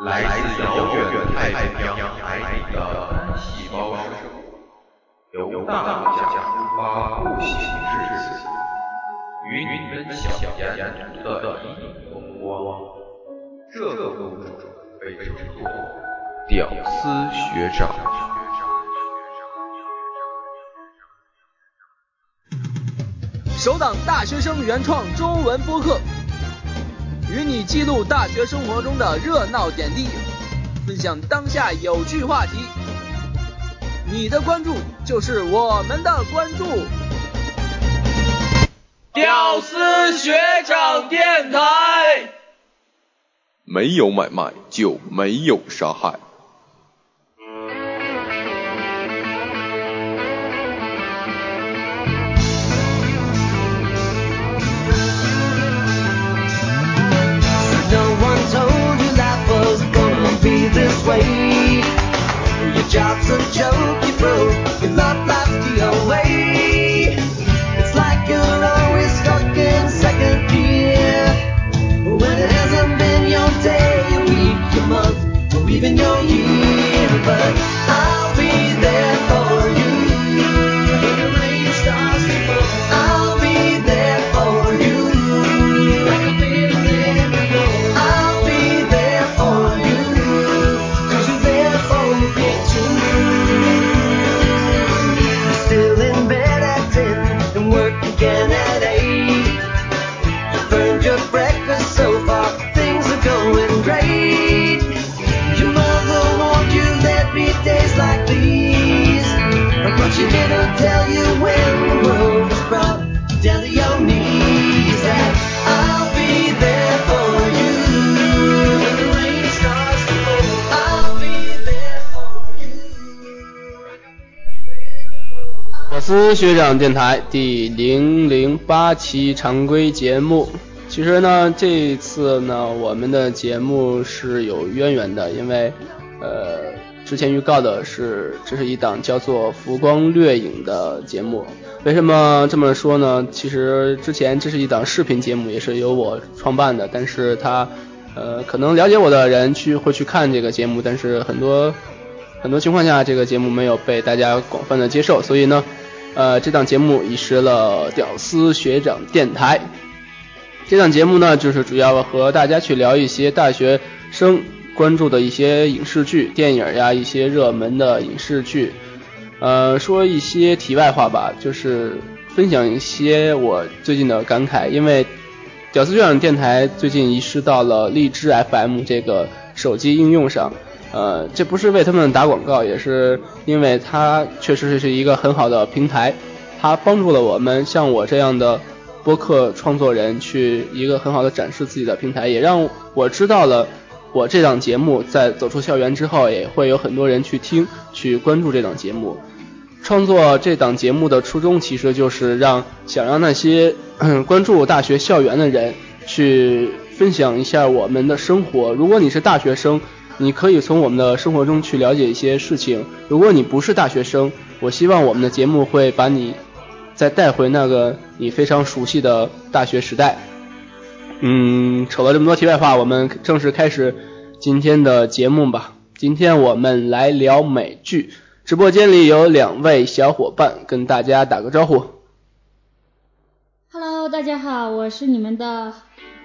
来自遥远太平洋海底的单细胞生物，由大陆家发步行至此，与你分享沿途的一影风光。这个物种被称作“屌丝学长”。首档大学生原创中文播客。与你记录大学生活中的热闹点滴，分享当下有趣话题。你的关注就是我们的关注。屌丝学长电台，没有买卖就没有杀害。away. Your job's a joke, you broke. Your love life's DOA. It's like you're always stuck in second gear. When it hasn't been your day, your week, your month, or even your 思学长电台第零零八期常规节目，其实呢，这次呢，我们的节目是有渊源的，因为，呃，之前预告的是这是一档叫做《浮光掠影》的节目。为什么这么说呢？其实之前这是一档视频节目，也是由我创办的，但是它，呃，可能了解我的人去会去看这个节目，但是很多很多情况下，这个节目没有被大家广泛的接受，所以呢。呃，这档节目遗失了屌丝学长电台。这档节目呢，就是主要和大家去聊一些大学生关注的一些影视剧、电影呀，一些热门的影视剧。呃，说一些题外话吧，就是分享一些我最近的感慨。因为屌丝学长电台最近遗失到了荔枝 FM 这个手机应用上。呃，这不是为他们打广告，也是因为它确实是一个很好的平台，它帮助了我们像我这样的播客创作人去一个很好的展示自己的平台，也让我知道了我这档节目在走出校园之后，也会有很多人去听、去关注这档节目。创作这档节目的初衷其实就是让想让那些关注大学校园的人去分享一下我们的生活。如果你是大学生，你可以从我们的生活中去了解一些事情。如果你不是大学生，我希望我们的节目会把你再带回那个你非常熟悉的大学时代。嗯，扯了这么多题外话，我们正式开始今天的节目吧。今天我们来聊美剧。直播间里有两位小伙伴跟大家打个招呼。Hello，大家好，我是你们的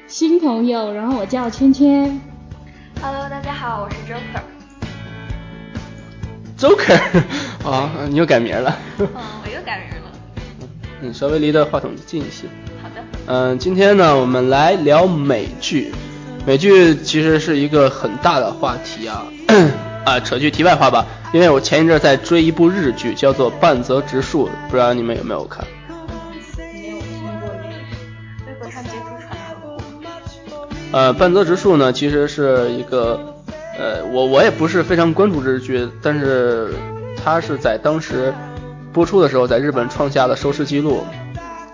新朋友，然后我叫圈圈。Hello，大家好，我是 Joker。Joker，啊，你又改名了。嗯，我又改名了。嗯稍微离的话筒近一些。好的。嗯，今天呢，我们来聊美剧。美剧其实是一个很大的话题啊。啊，扯句题外话吧，因为我前一阵在追一部日剧，叫做《半泽直树》，不知道你们有没有看？呃，半泽直树呢，其实是一个，呃，我我也不是非常关注日剧，但是它是在当时播出的时候，在日本创下了收视记录，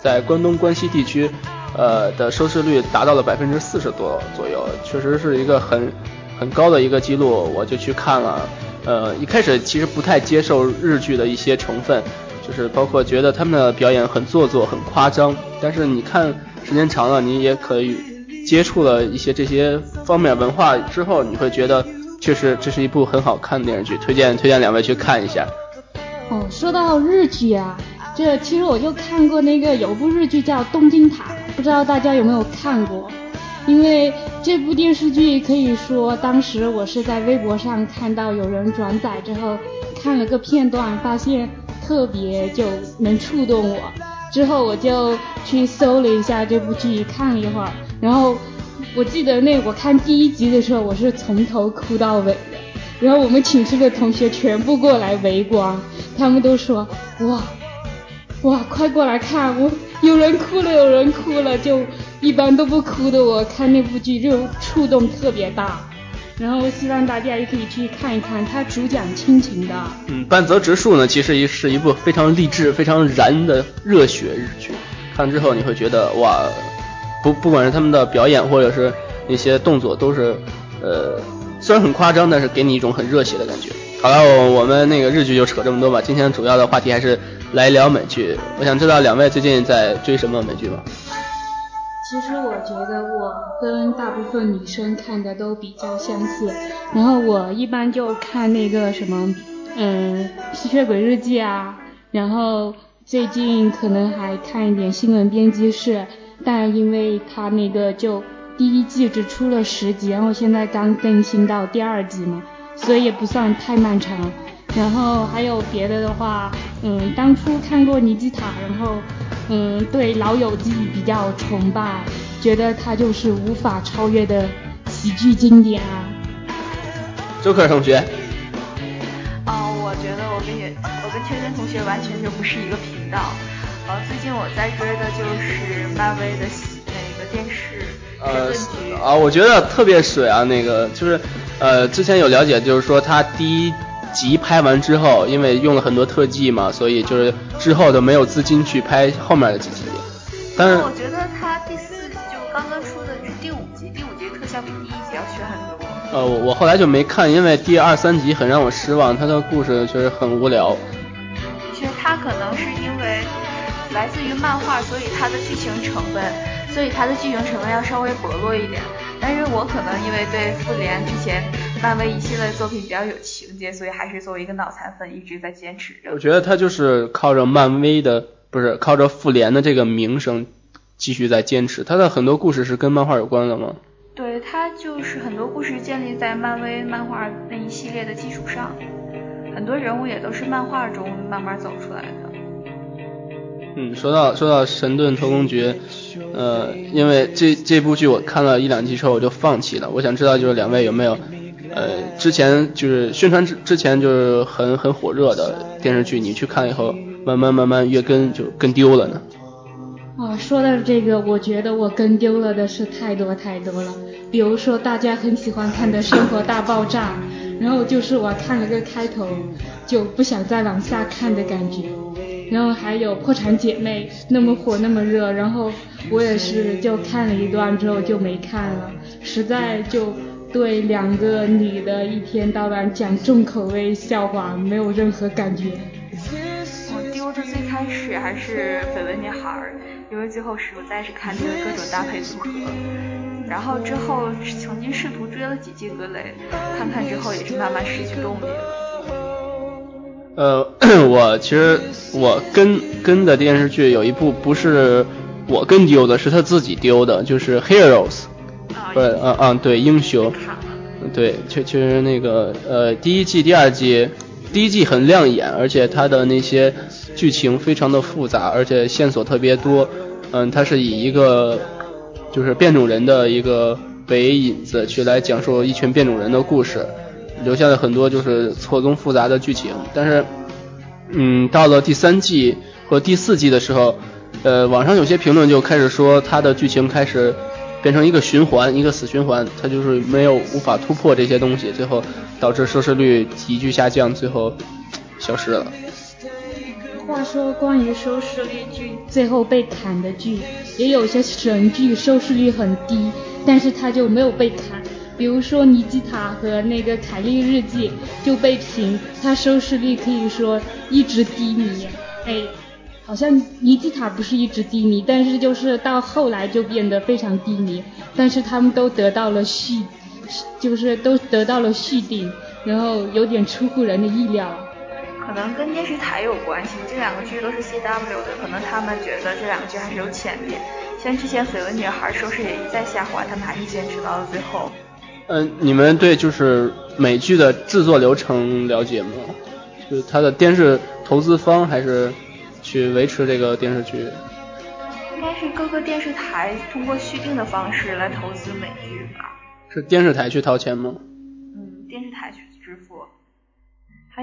在关东关西地区，呃的收视率达到了百分之四十多左右，确实是一个很很高的一个记录，我就去看了，呃，一开始其实不太接受日剧的一些成分，就是包括觉得他们的表演很做作、很夸张，但是你看时间长了，你也可以。接触了一些这些方面文化之后，你会觉得确实这是一部很好看的电视剧，推荐推荐两位去看一下。哦，说到日剧啊，这其实我就看过那个有部日剧叫《东京塔》，不知道大家有没有看过？因为这部电视剧可以说当时我是在微博上看到有人转载之后，看了个片段，发现特别就能触动我。之后我就去搜了一下这部剧，看了一会儿，然后我记得那我看第一集的时候，我是从头哭到尾的。然后我们寝室的同学全部过来围观，他们都说哇哇快过来看，我有人哭了，有人哭了，就一般都不哭的我看那部剧就触动特别大。然后我希望大家也可以去看一看，它主讲亲情的。嗯，半泽直树呢，其实也是一部非常励志、非常燃的热血日剧。看之后你会觉得哇，不不管是他们的表演或者是那些动作，都是呃虽然很夸张，但是给你一种很热血的感觉。好了，我我们那个日剧就扯这么多吧。今天主要的话题还是来聊美剧。我想知道两位最近在追什么美剧吗？其实我觉得我跟大部分女生看的都比较相似，然后我一般就看那个什么，嗯，吸血鬼日记啊，然后最近可能还看一点新闻编辑室，但因为它那个就第一季只出了十集，然后现在刚更新到第二季嘛，所以也不算太漫长。然后还有别的的话，嗯，当初看过尼基塔，然后。嗯，对老友记比较崇拜，觉得它就是无法超越的喜剧经典啊。周克同学。哦，我觉得我跟也，我跟圈圈同学完全就不是一个频道。呃，最近我在追的就是漫威的那个电视呃。啊，我觉得特别水啊，那个就是，呃，之前有了解，就是说他第一。集拍完之后，因为用了很多特技嘛，所以就是之后都没有资金去拍后面的几集。但是我觉得他第四集就刚刚出的是第五集，第五集特效比第一集要全很多。呃，我后来就没看，因为第二三集很让我失望，他的故事确实很无聊。其实他可能是因为来自于漫画，所以它的剧情成分，所以它的剧情成分要稍微薄弱一点。但是我可能因为对复联之前。漫威一系列作品比较有情节，所以还是作为一个脑残粉一直在坚持着。我觉得他就是靠着漫威的，不是靠着复联的这个名声继续在坚持。他的很多故事是跟漫画有关的吗？对他就是很多故事建立在漫威漫画那一系列的基础上，很多人物也都是漫画中慢慢走出来的。嗯，说到说到神盾特工局，呃，因为这这部剧我看了一两集之后我就放弃了。我想知道就是两位有没有？呃，之前就是宣传之之前就是很很火热的电视剧，你去看以后，慢慢慢慢越跟就跟丢了呢。哦，说到这个，我觉得我跟丢了的是太多太多了。比如说大家很喜欢看的《生活大爆炸》，然后就是我看了个开头就不想再往下看的感觉。然后还有《破产姐妹》那么火那么热，然后我也是就看了一段之后就没看了，实在就。对两个女的一天到晚讲重口味笑话，没有任何感觉。我丢的最开始还是绯闻女孩，因为最后实在是看腻了各种搭配组合。然后之后曾经试图追了几季格雷，看看之后也是慢慢失去动力了。呃，我其实我跟跟的电视剧有一部不是我跟丢的，是他自己丢的，就是《Heroes》。不是，嗯嗯，对，英雄，对，确确实那个，呃，第一季、第二季，第一季很亮眼，而且它的那些剧情非常的复杂，而且线索特别多，嗯，它是以一个就是变种人的一个为引子去来讲述一群变种人的故事，留下了很多就是错综复杂的剧情，但是，嗯，到了第三季和第四季的时候，呃，网上有些评论就开始说它的剧情开始。变成一个循环，一个死循环，它就是没有无法突破这些东西，最后导致收视率急剧下降，最后消失了。话说，关于收视率剧最后被砍的剧，也有些神剧收视率很低，但是它就没有被砍。比如说《尼基塔》和那个《凯莉日记》就被评，它收视率可以说一直低迷。哎。好像尼基塔不是一直低迷，但是就是到后来就变得非常低迷，但是他们都得到了续，就是都得到了续订，然后有点出乎人的意料。可能跟电视台有关系，这两个剧都是 CW 的，可能他们觉得这两个剧还是有潜力。像之前《绯闻女孩》收视也一再下滑，他们还是坚持到了最后。嗯，你们对就是美剧的制作流程了解吗？就是它的电视投资方还是去维持这个电视剧？应该是各个电视台通过续订的方式来投资美剧吧。是电视台去掏钱吗？嗯，电视台去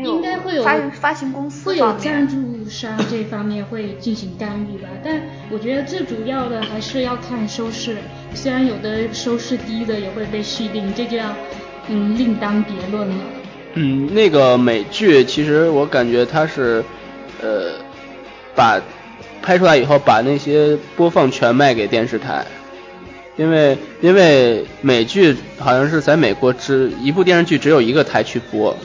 应该会有发发行公司会有赞助商这方面会进行干预吧，但我觉得最主要的还是要看收视，虽然有的收视低的也会被续订，这就要嗯另当别论了。嗯，那个美剧其实我感觉它是呃把拍出来以后把那些播放权卖给电视台，因为因为美剧好像是在美国只一部电视剧只有一个台去播。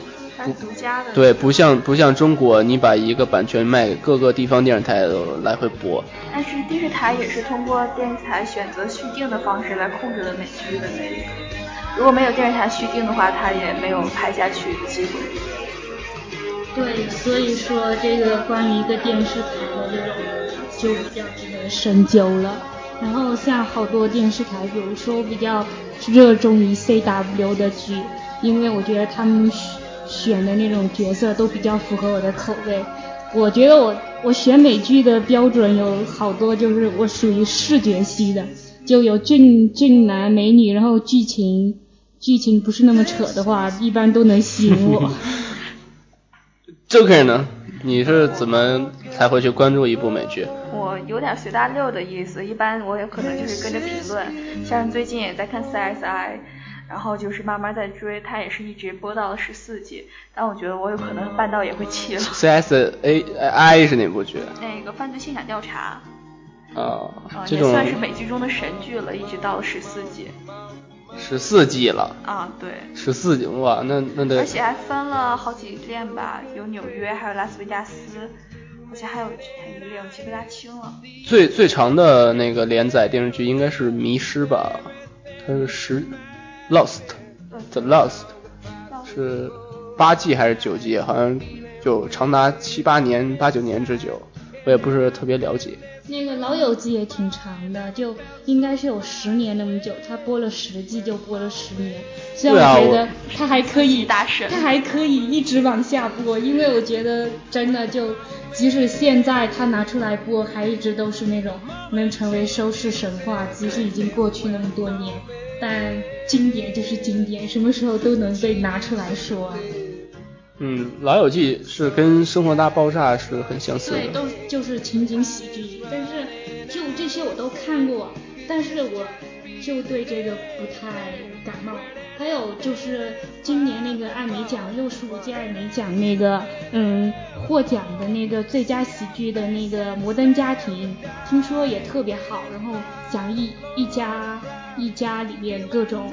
独家的对，不像不像中国，你把一个版权卖给各个地方电视台都来回播。但是电视台也是通过电视台选择续订的方式来控制了美剧的那个。如果没有电视台续订的话，它也没有拍下去的机会。对，所以说这个关于一个电视台的这种就比较值得深究了。然后像好多电视台，比如说比较热衷于 CW 的剧，因为我觉得他们。选的那种角色都比较符合我的口味。我觉得我我选美剧的标准有好多，就是我属于视觉系的，就有俊俊男美女，然后剧情剧情不是那么扯的话，一般都能吸引我。Joker 呢？你是怎么才会去关注一部美剧？我有点随大溜的意思，一般我也可能就是跟着评论，像最近也在看 CSI。然后就是慢慢在追，他也是一直播到了十四季，但我觉得我有可能半道也会弃了。C S A I 是哪部剧？那个犯罪现场调查。啊，也算是美剧中的神剧了，一直到了十四季。十四季了。啊，对。十四季哇，那那得。而且还分了好几练吧，有纽约，还有拉斯维加斯，好像还有还有一练，我记不大清了。最最长的那个连载电视剧应该是《迷失》吧？它是十。Lost，The Lost，是八季还是九季？好像就长达七八年、八九年之久，我也不是特别了解。那个老友记也挺长的，就应该是有十年那么久，他播了十季就播了十年。虽然我觉得他还可以，他还可以一直往下播，因为我觉得真的就即使现在他拿出来播，还一直都是那种能成为收视神话，即使已经过去那么多年。但经典就是经典，什么时候都能被拿出来说。嗯，老友记是跟生活大爆炸是很相似的。对，都就是情景喜剧，但是就这些我都看过，但是我就对这个不太感冒。还有就是今年那个艾美奖六十五届艾美奖那个嗯获奖的那个最佳喜剧的那个摩登家庭，听说也特别好，然后讲一一家一家里面各种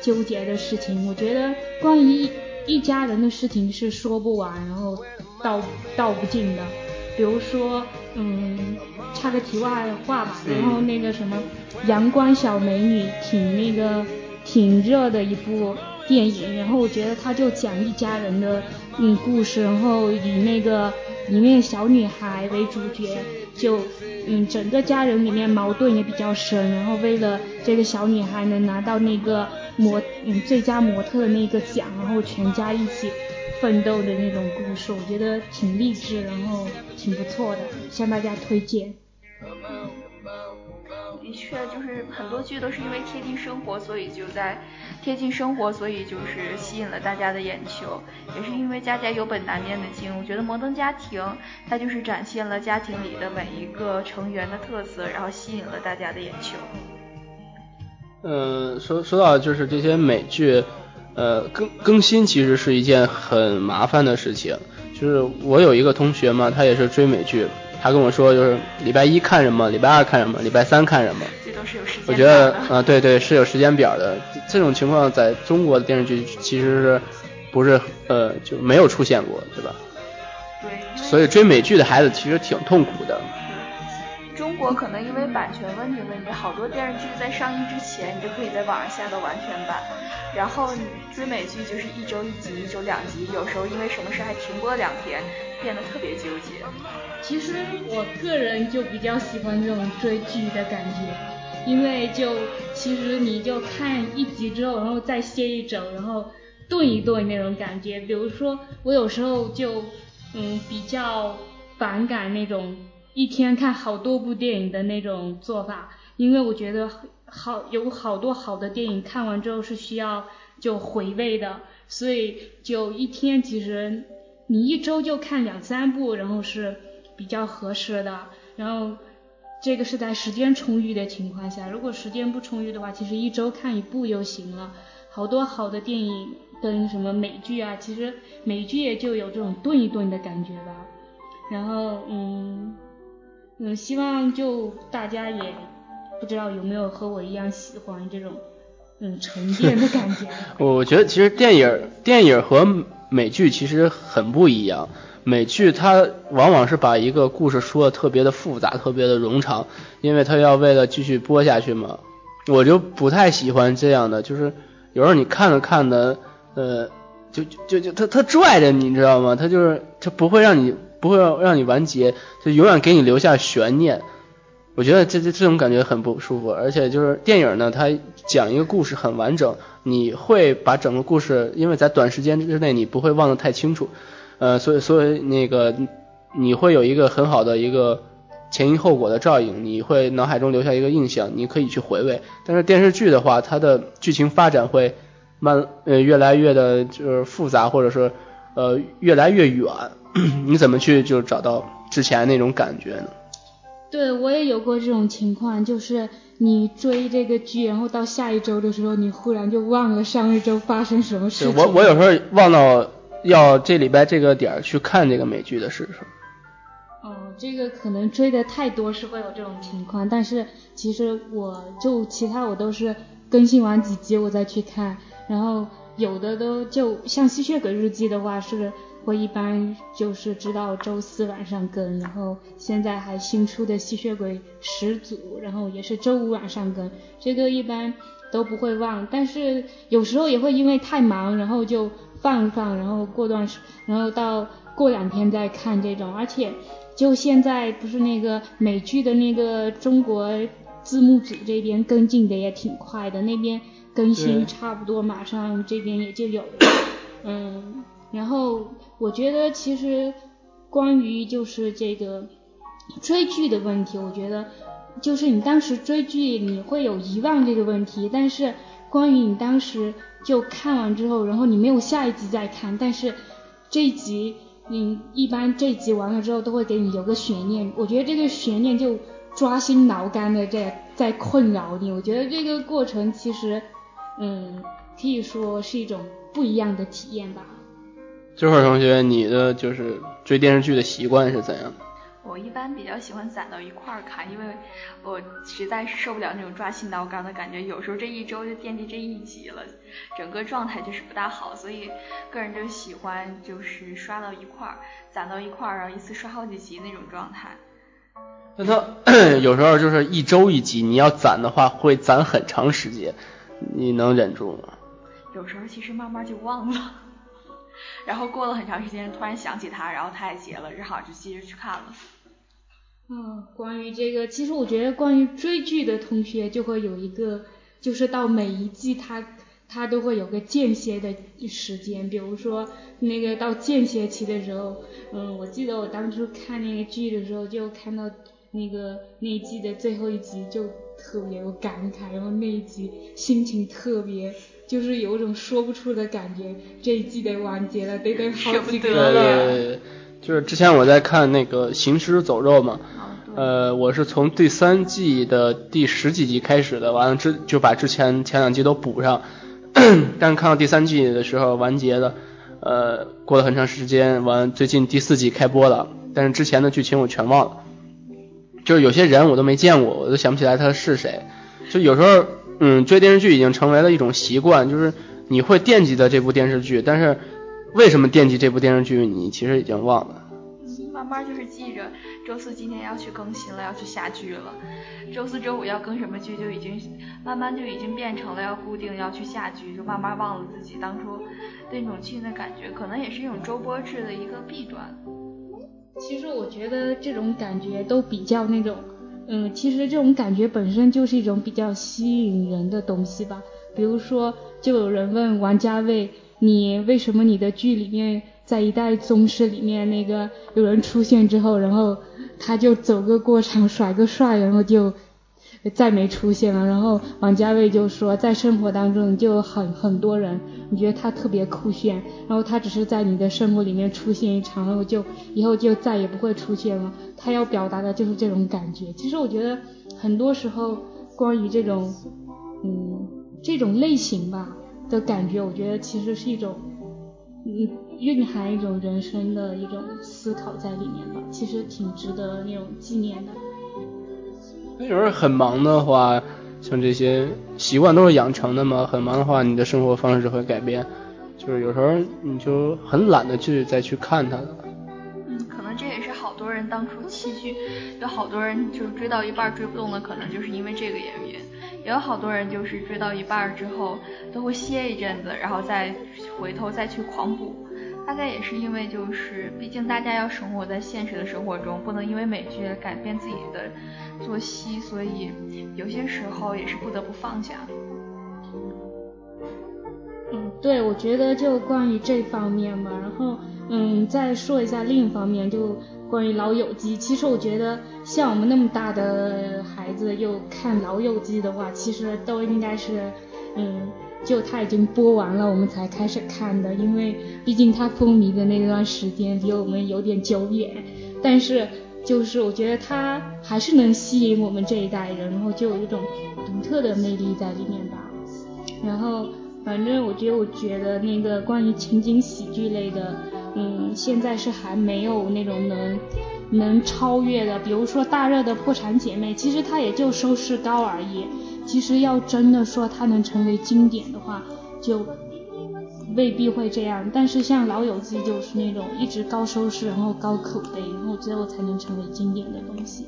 纠结的事情。我觉得关于一家人的事情是说不完，然后道道不尽的。比如说嗯插个题外话吧，然后那个什么阳光小美女挺那个。挺热的一部电影，然后我觉得他就讲一家人的嗯故事，然后以那个里面小女孩为主角，就嗯整个家人里面矛盾也比较深，然后为了这个小女孩能拿到那个模嗯最佳模特的那个奖，然后全家一起奋斗的那种故事，我觉得挺励志，然后挺不错的，向大家推荐。的确，就是很多剧都是因为贴近生活，所以就在贴近生活，所以就是吸引了大家的眼球。也是因为家家有本难念的经，我觉得《摩登家庭》它就是展现了家庭里的每一个成员的特色，然后吸引了大家的眼球。嗯，说说到就是这些美剧，呃，更更新其实是一件很麻烦的事情。就是我有一个同学嘛，他也是追美剧。他跟我说，就是礼拜一看什么，礼拜二看什么，礼拜三看什么。这都是有时间我觉得，啊，对对，是有时间表的。这种情况在中国的电视剧其实是不是呃就没有出现过，对吧？对，所以追美剧的孩子其实挺痛苦的。中国可能因为版权问题问题，好多电视剧在上映之前，你就可以在网上下到完全版，然后你追美剧就是一周一集，一周两集，有时候因为什么事还停播两天，变得特别纠结。其实我个人就比较喜欢这种追剧的感觉，因为就其实你就看一集之后，然后再歇一周，然后顿一顿那种感觉。比如说我有时候就嗯比较反感那种。一天看好多部电影的那种做法，因为我觉得好有好多好的电影看完之后是需要就回味的，所以就一天其实你一周就看两三部，然后是比较合适的。然后这个是在时间充裕的情况下，如果时间不充裕的话，其实一周看一部就行了。好多好的电影跟什么美剧啊，其实美剧也就有这种顿一顿的感觉吧。然后嗯。嗯，希望就大家也不知道有没有和我一样喜欢这种嗯沉淀的感觉。我觉得其实电影电影和美剧其实很不一样，美剧它往往是把一个故事说的特别的复杂，特别的冗长，因为它要为了继续播下去嘛。我就不太喜欢这样的，就是有时候你看着看的，呃，就就就他他拽着你你知道吗？他就是他不会让你。不会让你完结，就永远给你留下悬念。我觉得这这这种感觉很不舒服。而且就是电影呢，它讲一个故事很完整，你会把整个故事，因为在短时间之内你不会忘得太清楚，呃，所以所以那个你会有一个很好的一个前因后果的照应，你会脑海中留下一个印象，你可以去回味。但是电视剧的话，它的剧情发展会慢呃越来越的就是复杂，或者说呃越来越远。你怎么去就找到之前那种感觉呢？对我也有过这种情况，就是你追这个剧，然后到下一周的时候，你忽然就忘了上一周发生什么事情。我我有时候忘到要这礼拜这个点儿去看这个美剧的事情。哦，这个可能追的太多是会有这种情况，但是其实我就其他我都是更新完几集我再去看，然后有的都就像吸血鬼日记的话是。我一般就是知道周四晚上更，然后现在还新出的吸血鬼始祖，然后也是周五晚上更，这个一般都不会忘，但是有时候也会因为太忙，然后就放一放，然后过段时，然后到过两天再看这种，而且就现在不是那个美剧的那个中国字幕组这边跟进的也挺快的，那边更新差不多马上这边也就有了，嗯。然后我觉得其实关于就是这个追剧的问题，我觉得就是你当时追剧你会有遗忘这个问题，但是关于你当时就看完之后，然后你没有下一集再看，但是这一集你一般这一集完了之后都会给你有个悬念，我觉得这个悬念就抓心挠肝的在在困扰你，我觉得这个过程其实嗯可以说是一种不一样的体验吧。这会儿同学，你的就是追电视剧的习惯是怎样的？我一般比较喜欢攒到一块儿看，因为我实在是受不了那种抓心挠肝的感觉。有时候这一周就惦记这一集了，整个状态就是不大好，所以个人就喜欢就是刷到一块儿，攒到一块儿，然后一次刷好几集那种状态。那他有时候就是一周一集，你要攒的话会攒很长时间，你能忍住吗？有时候其实慢慢就忘了。然后过了很长时间，突然想起他，然后他也结了，正好就接着去看了。嗯，关于这个，其实我觉得关于追剧的同学就会有一个，就是到每一季他他都会有个间歇的时间，比如说那个到间歇期的时候，嗯，我记得我当初看那个剧的时候，就看到那个那一季的最后一集就特别有感慨，然后那一集心情特别。就是有种说不出的感觉，这一季得完结了，得等好几个月。就是之前我在看那个《行尸走肉》嘛，呃，我是从第三季的第十几集开始的，完了之就把之前前两季都补上，但是看到第三季的时候完结的，呃，过了很长时间，完最近第四季开播了，但是之前的剧情我全忘了，就是有些人我都没见过，我都想不起来他是谁，就有时候。嗯，追电视剧已经成为了一种习惯，就是你会惦记的这部电视剧，但是为什么惦记这部电视剧，你其实已经忘了。慢慢就是记着周四今天要去更新了，要去下剧了。周四周五要更什么剧，就已经慢慢就已经变成了要固定要去下剧，就慢慢忘了自己当初那种剧的感觉，可能也是一种周播制的一个弊端。其实我觉得这种感觉都比较那种，嗯，其实这种感觉本身就是一种比较吸引人的东西吧。比如说，就有人问王家卫，你为什么你的剧里面在一代宗师里面那个有人出现之后，然后他就走个过场甩个帅，然后就。再没出现了，然后王家卫就说，在生活当中就很很多人，你觉得他特别酷炫，然后他只是在你的生活里面出现一场，然后就以后就再也不会出现了。他要表达的就是这种感觉。其实我觉得很多时候关于这种，嗯，这种类型吧的感觉，我觉得其实是一种，嗯，蕴含一种人生的一种思考在里面吧。其实挺值得那种纪念的。有时候很忙的话，像这些习惯都是养成的嘛。很忙的话，你的生活方式会改变，就是有时候你就很懒得去再去看它了。嗯，可能这也是好多人当初弃剧，有好多人就是追到一半追不动了，可能就是因为这个原因。也有好多人就是追到一半之后都会歇一阵子，然后再回头再去狂补。大概也是因为就是，毕竟大家要生活在现实的生活中，不能因为美剧改变自己的作息，所以有些时候也是不得不放下。嗯，对，我觉得就关于这方面吧，然后嗯，再说一下另一方面，就关于老友记。其实我觉得像我们那么大的孩子又看老友记的话，其实都应该是嗯。就它已经播完了，我们才开始看的，因为毕竟它风靡的那段时间离我们有点久远。但是就是我觉得它还是能吸引我们这一代人，然后就有一种独特的魅力在里面吧。然后反正我觉得，我觉得那个关于情景喜剧类的，嗯，现在是还没有那种能能超越的。比如说大热的《破产姐妹》，其实它也就收视高而已。其实要真的说它能成为经典的话，就未必会这样。但是像老友记就是那种一直高收视，然后高口碑，然后最后才能成为经典的东西。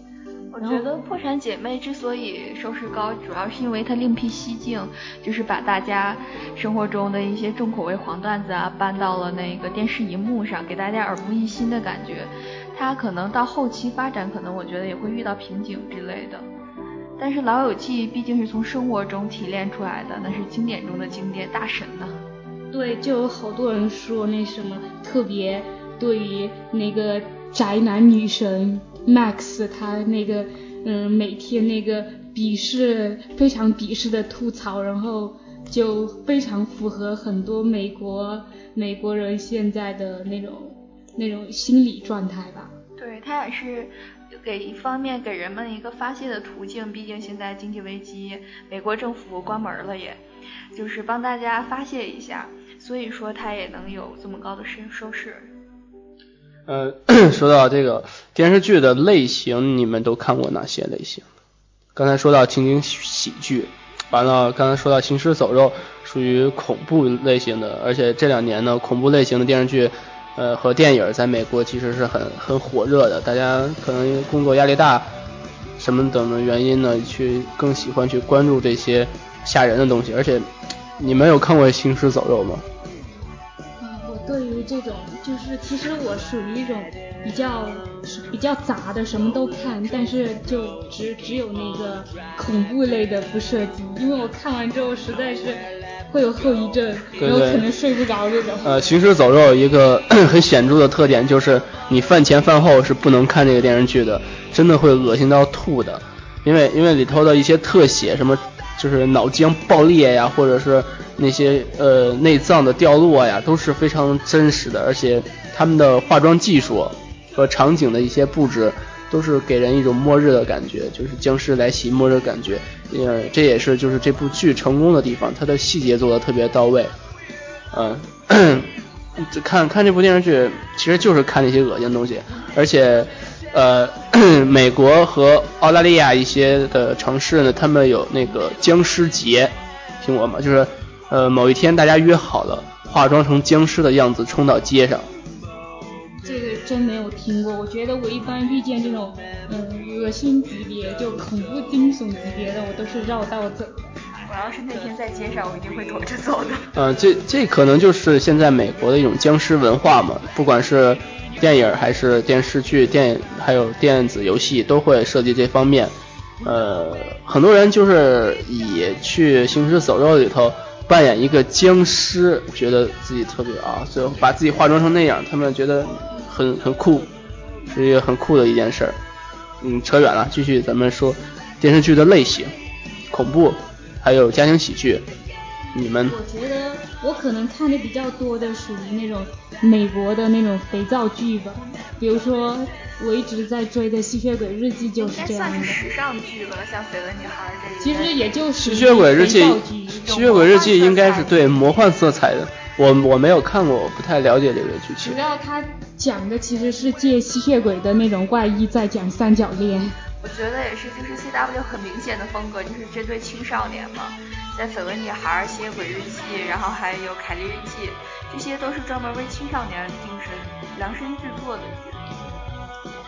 我觉得破产姐妹之所以收视高，主要是因为它另辟蹊径，就是把大家生活中的一些重口味黄段子啊搬到了那个电视荧幕上，给大家耳目一新的感觉。它可能到后期发展，可能我觉得也会遇到瓶颈之类的。但是老友记毕竟是从生活中提炼出来的，那是经典中的经典大神呢。对，就有好多人说那什么特别对于那个宅男女神 Max，他那个嗯每天那个鄙视非常鄙视的吐槽，然后就非常符合很多美国美国人现在的那种那种心理状态吧。对他也是。给一方面给人们一个发泄的途径，毕竟现在经济危机，美国政府关门了，也就是帮大家发泄一下，所以说他也能有这么高的收收视。呃，说到这个电视剧的类型，你们都看过哪些类型？刚才说到情景喜剧，完了刚才说到行尸走肉，属于恐怖类型的，而且这两年呢，恐怖类型的电视剧。呃，和电影在美国其实是很很火热的，大家可能因为工作压力大，什么等的原因呢，去更喜欢去关注这些吓人的东西。而且，你们有看过《行尸走肉》吗？这种就是其实我属于一种比较比较杂的，什么都看，但是就只只有那个恐怖类的不涉及，因为我看完之后实在是。会有后遗症，然后可能睡不着这种。呃，行尸走肉一个很显著的特点就是，你饭前饭后是不能看这个电视剧的，真的会恶心到吐的。因为因为里头的一些特写，什么就是脑浆爆裂呀，或者是那些呃内脏的掉落呀，都是非常真实的。而且他们的化妆技术和场景的一些布置。都是给人一种末日的感觉，就是僵尸来袭末日感觉。嗯，这也是就是这部剧成功的地方，它的细节做的特别到位。嗯，看看这部电视剧，其实就是看那些恶心的东西。而且，呃，美国和澳大利亚一些的城市呢，他们有那个僵尸节，听过吗？就是呃某一天大家约好了，化妆成僵尸的样子冲到街上。这个。真没有听过。我觉得我一般遇见这种嗯恶心级别就恐怖惊悚级别的，我都是绕道走。我要是那天在街上，我一定会躲着走的。嗯，这这可能就是现在美国的一种僵尸文化嘛，不管是电影还是电视剧、电还有电子游戏，都会涉及这方面。呃，很多人就是以去行尸走肉里头扮演一个僵尸，觉得自己特别啊，最后把自己化妆成那样，他们觉得很很酷，是一个很酷的一件事儿。嗯，扯远了，继续咱们说电视剧的类型，恐怖。还有家庭喜剧，你们？我觉得我可能看的比较多的属于那种美国的那种肥皂剧吧，比如说我一直在追的《吸血鬼日记》就是这样的。算是时尚剧吧，像《绯闻女孩》这其实也就是吸血鬼日记，吸血鬼日记应该是对魔幻色彩的。我我没有看过，我不太了解这个剧情。主要他讲的其实是借吸血鬼的那种怪异在讲三角恋。我觉得也是，就是 C W 很明显的风格，就是针对青少年嘛，在《绯闻女孩》《吸血鬼日记》，然后还有《凯莉日记》，这些都是专门为青少年定身量身制作的剧。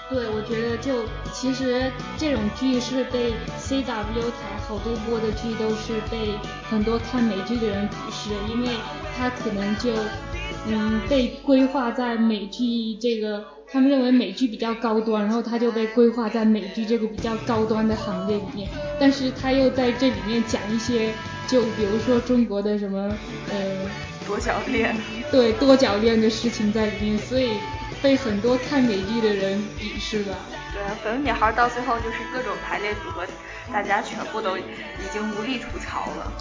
对，我觉得就其实这种剧是被 C W 台好多播的剧都是被很多看美剧的人鄙视，因为它可能就嗯被规划在美剧这个。他们认为美剧比较高端，然后他就被规划在美剧这个比较高端的行业里面，但是他又在这里面讲一些，就比如说中国的什么呃多角恋，对多角恋的事情在里面，所以被很多看美剧的人鄙视吧。对，绯闻女孩到最后就是各种排列组合，大家全部都已经无力吐槽了。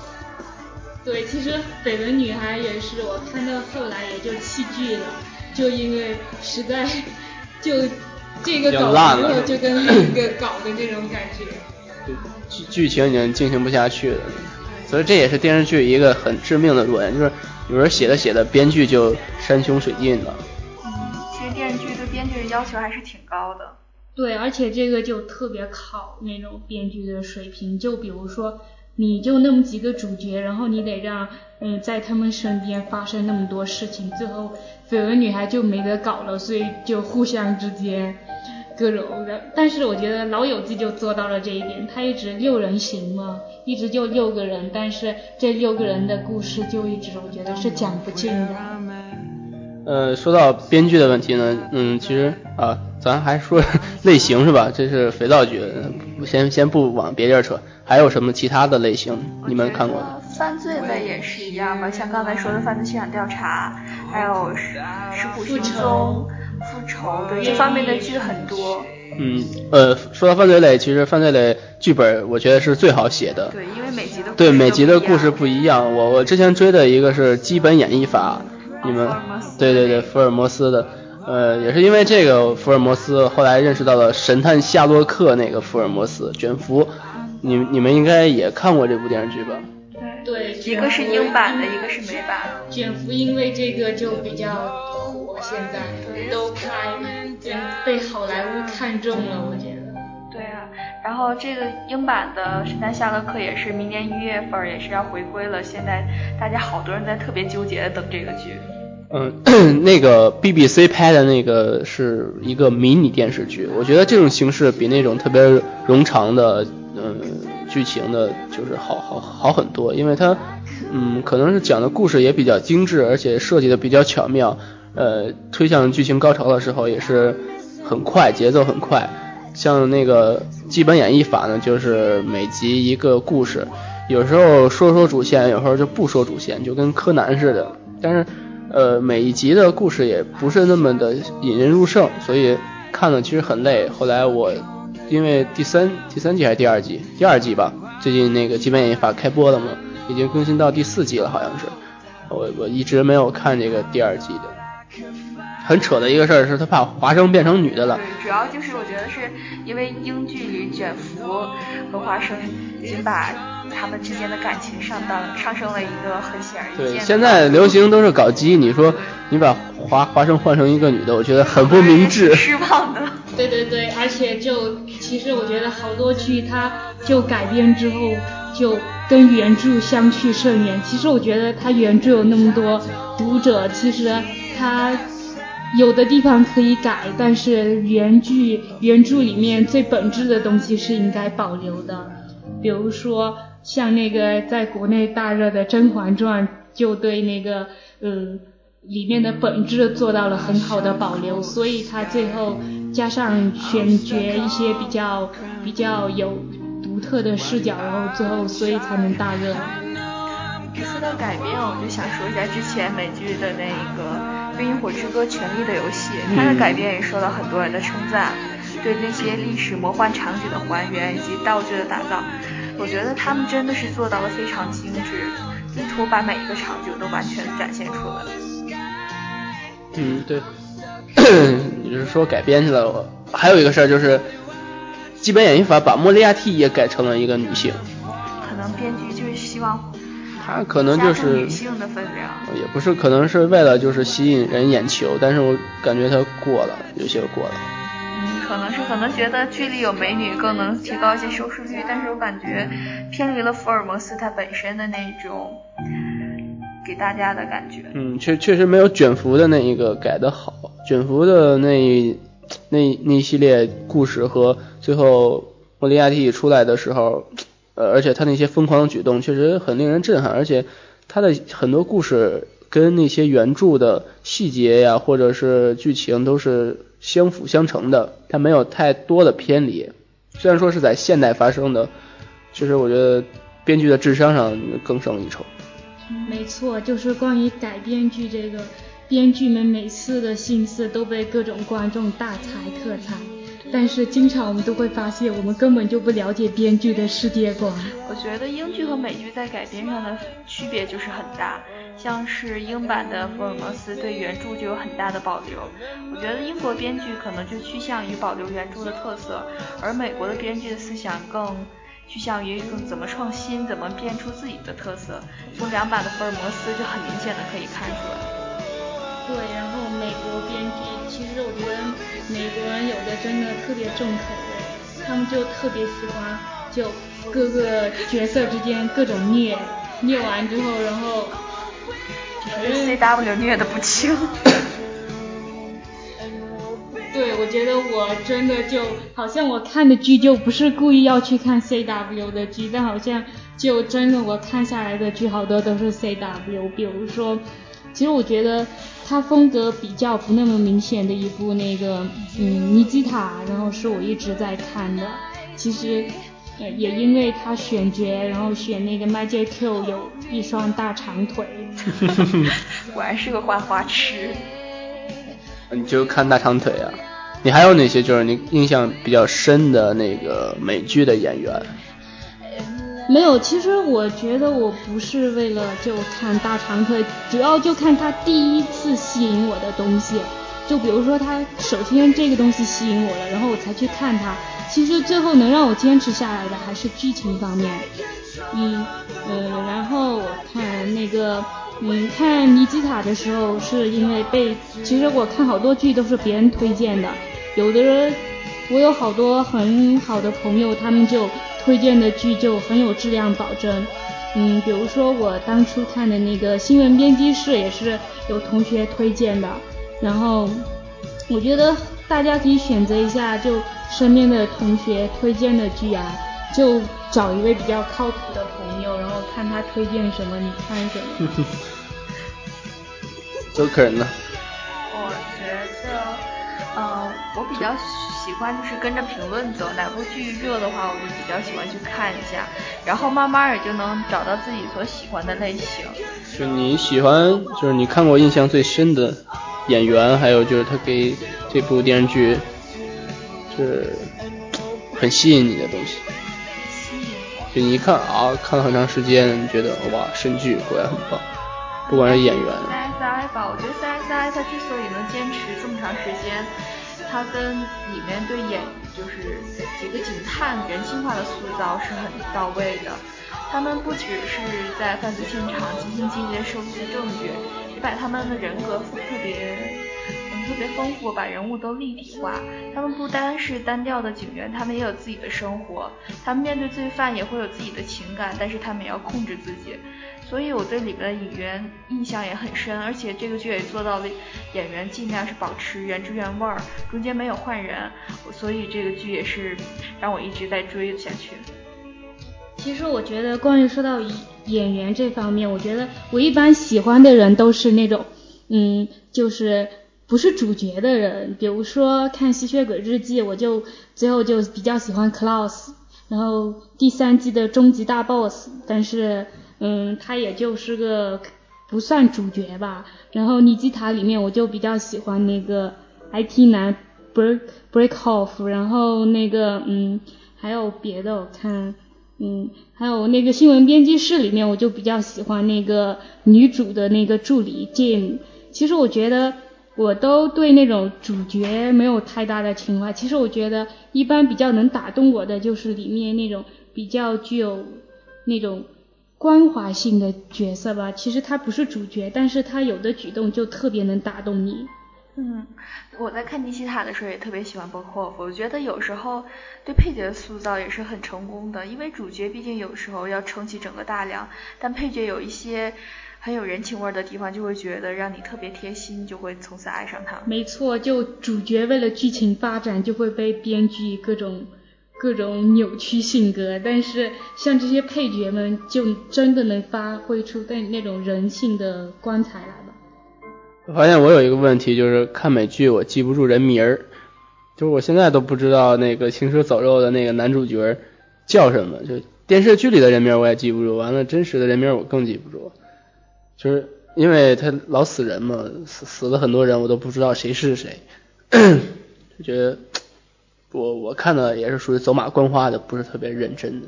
对，其实绯闻女孩也是，我看到后来也就弃剧了。就因为实在就这个搞完了，就跟另一个搞的那种感觉，对剧剧情已经进行不下去了，所以这也是电视剧一个很致命的弱点，就是有人写着写着，编剧就山穷水尽了。嗯，其实电视剧对编剧的要求还是挺高的。对，而且这个就特别考那种编剧的水平，就比如说。你就那么几个主角，然后你得让嗯在他们身边发生那么多事情，最后绯闻女孩就没得搞了，所以就互相之间各种的。但是我觉得老友记就做到了这一点，他一直六人行嘛，一直就六个人，但是这六个人的故事就一直我觉得是讲不尽的。呃，说到编剧的问题呢，嗯，其实啊，咱还说 类型是吧？这是肥皂剧，先先不往别地儿扯。还有什么其他的类型你们看过的？犯罪类也是一样吧，像刚才说的犯罪现场调查，还有食食谱寻踪、复仇，的这方面的剧很多。嗯，呃，说到犯罪类，其实犯罪类剧本我觉得是最好写的。对，因为每集的对每集的故事不一样。我我之前追的一个是基本演绎法，你们对对对，福尔摩斯的，呃，也是因为这个福尔摩斯，后来认识到了神探夏洛克那个福尔摩斯卷福。你你们应该也看过这部电视剧吧？对，一个是英版的，一个是美版。卷福因为这个就比较火，现在都拍，被好莱坞看中了，我觉得。对啊，然后这个英版的《神探夏洛克》也是明年一月份也是要回归了，现在大家好多人在特别纠结的等这个剧。嗯，那个 BBC 拍的那个是一个迷你电视剧，我觉得这种形式比那种特别冗长的。嗯，剧情的就是好好好很多，因为它，嗯，可能是讲的故事也比较精致，而且设计的比较巧妙，呃，推向剧情高潮的时候也是很快，节奏很快。像那个基本演绎法呢，就是每集一个故事，有时候说说主线，有时候就不说主线，就跟柯南似的。但是，呃，每一集的故事也不是那么的引人入胜，所以看了其实很累。后来我。因为第三第三季还是第二季？第二季吧。最近那个《基本演绎法》开播了嘛，已经更新到第四季了，好像是。我我一直没有看这个第二季的。很扯的一个事儿是，他把华生变成女的了。对，主要就是我觉得是因为英剧里卷福和华生已经把他们之间的感情上到上升了一个很显而易见。对，现在流行都是搞基，你说你把华华生换成一个女的，我觉得很不明智。失望的。对对对，而且就其实我觉得好多剧它就改编之后就跟原著相去甚远。其实我觉得它原著有那么多读者，其实它有的地方可以改，但是原剧原著里面最本质的东西是应该保留的。比如说像那个在国内大热的《甄嬛传》，就对那个呃里面的本质做到了很好的保留，所以它最后加上选角一些比较比较有独特的视角，然后最后所以才能大热。说到改编，我就想说一下之前美剧的那个《冰与火之歌：权力的游戏》，它的改编也受到很多人的称赞。对那些历史魔幻场景的还原以及道具的打造，我觉得他们真的是做到了非常精致，意图把每一个场景都完全展现出来。嗯，对，你是说改编去了？还有一个事儿就是，基本演绎法把莫利亚蒂也改成了一个女性。可能编剧就是希望。他可能就是女性的分量。也不是，可能是为了就是吸引人眼球，但是我感觉他过了，有些过了。嗯，可能是可能觉得剧里有美女更能提高一些收视率，但是我感觉偏离了福尔摩斯他本身的那种给大家的感觉。嗯，确确实没有卷福的那一个改的好，卷福的那那那一系列故事和最后莫里亚蒂出来的时候。呃，而且他那些疯狂的举动确实很令人震撼，而且他的很多故事跟那些原著的细节呀，或者是剧情都是相辅相成的，他没有太多的偏离。虽然说是在现代发生的，其实我觉得编剧的智商上更胜一筹。没错，就是关于改编剧这个，编剧们每次的心思都被各种观众大猜特猜。但是经常我们都会发现，我们根本就不了解编剧的世界观。我觉得英剧和美剧在改编上的区别就是很大，像是英版的福尔摩斯对原著就有很大的保留。我觉得英国编剧可能就趋向于保留原著的特色，而美国的编剧的思想更趋向于更怎么创新，怎么变出自己的特色。从两版的福尔摩斯就很明显的可以看出来。对，然后美国编剧，其实我觉得美国人有的真的特别重口味，他们就特别喜欢就各个角色之间各种虐，虐完之后，然后 C W 虐的不轻。对，我觉得我真的就好像我看的剧就不是故意要去看 C W 的剧，但好像就真的我看下来的剧好多都是 C W，比如说，其实我觉得。他风格比较不那么明显的一部那个，嗯，尼基塔，然后是我一直在看的。其实，呃，也因为他选角，然后选那个 Magic Q 有一双大长腿。果然是个花花痴。你就看大长腿啊？你还有哪些就是你印象比较深的那个美剧的演员？没有，其实我觉得我不是为了就看大长腿，主要就看他第一次吸引我的东西。就比如说他首先这个东西吸引我了，然后我才去看他。其实最后能让我坚持下来的还是剧情方面。嗯呃，然后我看那个嗯看尼基塔的时候，是因为被其实我看好多剧都是别人推荐的，有的人我有好多很好的朋友，他们就。推荐的剧就很有质量保证，嗯，比如说我当初看的那个新闻编辑室也是有同学推荐的，然后我觉得大家可以选择一下就身边的同学推荐的剧啊，就找一位比较靠谱的朋友，然后看他推荐什么你看什么。周可人呢？我觉得，呃，我比较。喜欢就是跟着评论走，哪部剧热的话，我就比较喜欢去看一下，然后慢慢也就能找到自己所喜欢的类型。就你喜欢，就是你看过印象最深的演员，还有就是他给这部电视剧就是很吸引你的东西。就你一看啊，看了很长时间，你觉得哇，神剧果然很棒，不管是演员。CSI 吧，我觉得 CSI 它之所以能坚持这么长时间。它跟里面对演就是几个警探人性化的塑造是很到位的。他们不只是在犯罪现场尽心尽力收集证据，也把他们的人格特别，嗯特别丰富，把人物都立体化。他们不单是单调的警员，他们也有自己的生活。他们面对罪犯也会有自己的情感，但是他们也要控制自己。所以我对里面的演员印象也很深，而且这个剧也做到了演员尽量是保持原汁原味儿，中间没有换人。所以这个剧也是让我一直在追下去。其实我觉得，关于说到演员这方面，我觉得我一般喜欢的人都是那种，嗯，就是不是主角的人。比如说看《吸血鬼日记》，我就最后就比较喜欢 Klaus，然后第三季的终极大 boss，但是，嗯，他也就是个不算主角吧。然后尼基塔里面，我就比较喜欢那个 IT 男 Break Breakoff，然后那个，嗯，还有别的，我看。嗯，还有那个新闻编辑室里面，我就比较喜欢那个女主的那个助理 Jim。其实我觉得我都对那种主角没有太大的情怀。其实我觉得一般比较能打动我的就是里面那种比较具有那种关怀性的角色吧。其实他不是主角，但是他有的举动就特别能打动你。嗯，我在看尼西塔的时候也特别喜欢波霍夫，我觉得有时候对配角的塑造也是很成功的，因为主角毕竟有时候要撑起整个大梁，但配角有一些很有人情味的地方，就会觉得让你特别贴心，就会从此爱上他。没错，就主角为了剧情发展就会被编剧各种各种扭曲性格，但是像这些配角们就真的能发挥出那那种人性的光彩来吧。我发现我有一个问题，就是看美剧我记不住人名儿，就是我现在都不知道那个行尸走肉的那个男主角叫什么，就电视剧里的人名我也记不住，完了真实的人名我更记不住，就是因为他老死人嘛，死死了很多人，我都不知道谁是谁，就觉得我我看的也是属于走马观花的，不是特别认真的。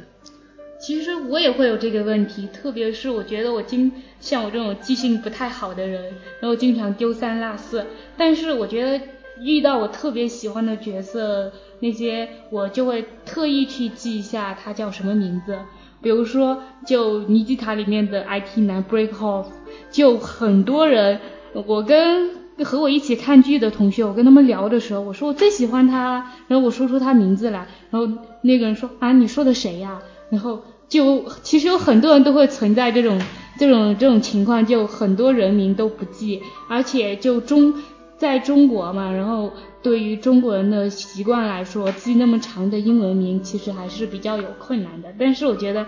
其实我也会有这个问题，特别是我觉得我经像我这种记性不太好的人，然后经常丢三落四。但是我觉得遇到我特别喜欢的角色，那些我就会特意去记一下他叫什么名字。比如说，就尼基塔里面的 IT 男 Breakoff，就很多人，我跟和我一起看剧的同学，我跟他们聊的时候，我说我最喜欢他，然后我说出他名字来，然后那个人说啊，你说的谁呀？然后。就其实有很多人都会存在这种 这种这种情况，就很多人名都不记，而且就中在中国嘛，然后对于中国人的习惯来说，记那么长的英文名其实还是比较有困难的。但是我觉得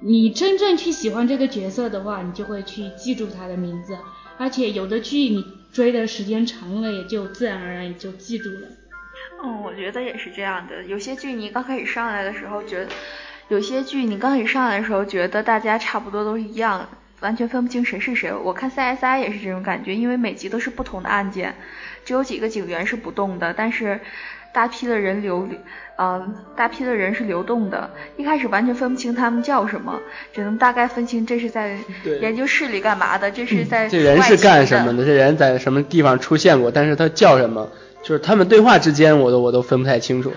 你真正去喜欢这个角色的话，你就会去记住他的名字，而且有的剧你追的时间长了，也就自然而然也就记住了。嗯，我觉得也是这样的。有些剧你刚开始上来的时候觉得。有些剧你刚开始上来的时候觉得大家差不多都一样，完全分不清谁是谁。我看 CSI 也是这种感觉，因为每集都是不同的案件，只有几个警员是不动的，但是大批的人流，嗯，大批的人是流动的。一开始完全分不清他们叫什么，只能大概分清这是在研究室里干嘛的，这是在这人是干什么的，这人在什么地方出现过，但是他叫什么，就是他们对话之间我都我都分不太清楚。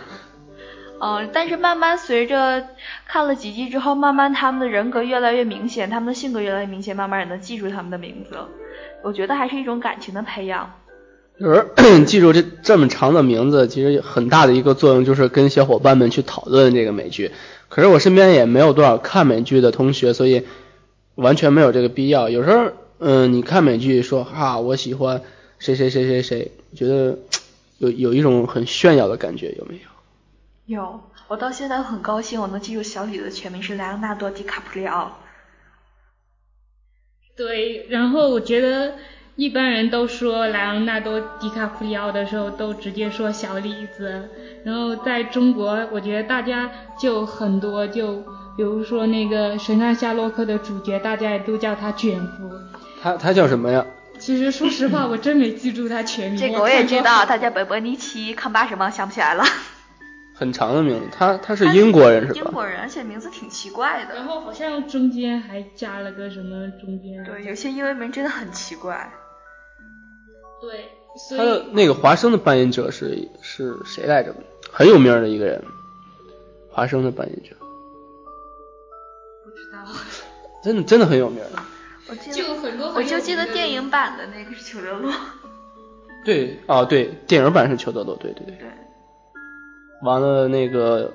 嗯，但是慢慢随着看了几季之后，慢慢他们的人格越来越明显，他们的性格越来越明显，慢慢也能记住他们的名字。我觉得还是一种感情的培养。就是 记住这这么长的名字，其实很大的一个作用就是跟小伙伴们去讨论这个美剧。可是我身边也没有多少看美剧的同学，所以完全没有这个必要。有时候，嗯，你看美剧说哈，我喜欢谁谁谁谁谁，觉得有有一种很炫耀的感觉，有没有？有，我到现在很高兴，我能记住小李的全名是莱昂纳多·迪卡普里奥。对，然后我觉得一般人都说莱昂纳多·迪卡普里奥的时候，都直接说小李子。然后在中国，我觉得大家就很多，就比如说那个《神探夏洛克》的主角，大家也都叫他卷福。他他叫什么呀？其实说实话，我真没记住他全名。这个我也知道，他叫本伯尼奇·康巴什么，想不起来了。很长的名字，他他是英国人是吧？英国人，而且名字挺奇怪的。然后好像中间还加了个什么中间。对，有些英文名真的很奇怪。对。他的那个华生的扮演者是是谁来着？很有名的一个人。华生的扮演者。不知道。真的真的很有名。我记得很多。我就记得电影版的那个是裘德洛。对，哦对，电影版是裘德洛，对对对。对。完了，那个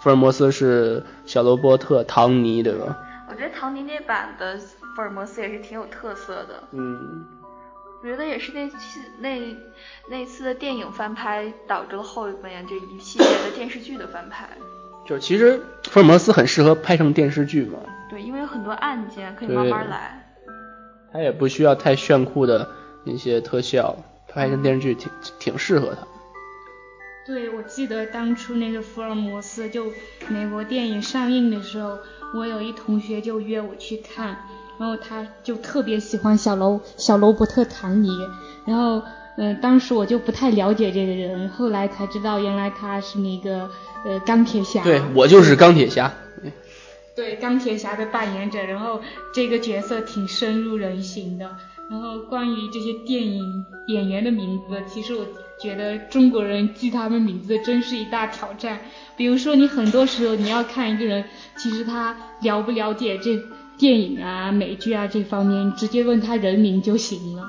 福尔摩斯是小罗伯特·唐尼，对吧？我觉得唐尼那版的福尔摩斯也是挺有特色的。嗯。我觉得也是那次那那次的电影翻拍导致了后面这一系列的电视剧的翻拍。就其实福尔摩斯很适合拍成电视剧嘛。对，因为有很多案件可以慢慢来。他也不需要太炫酷的那些特效，拍成电视剧挺挺适合他。对，我记得当初那个福尔摩斯就美国电影上映的时候，我有一同学就约我去看，然后他就特别喜欢小罗小罗伯特·唐尼，然后嗯，当时我就不太了解这个人，后来才知道原来他是那个呃钢铁侠。对，我就是钢铁侠。对钢铁侠的扮演者，然后这个角色挺深入人心的。然后关于这些电影演员的名字，其实我觉得中国人记他们名字真是一大挑战。比如说你很多时候你要看一个人，其实他了不了解这电影啊、美剧啊这方面，直接问他人名就行了。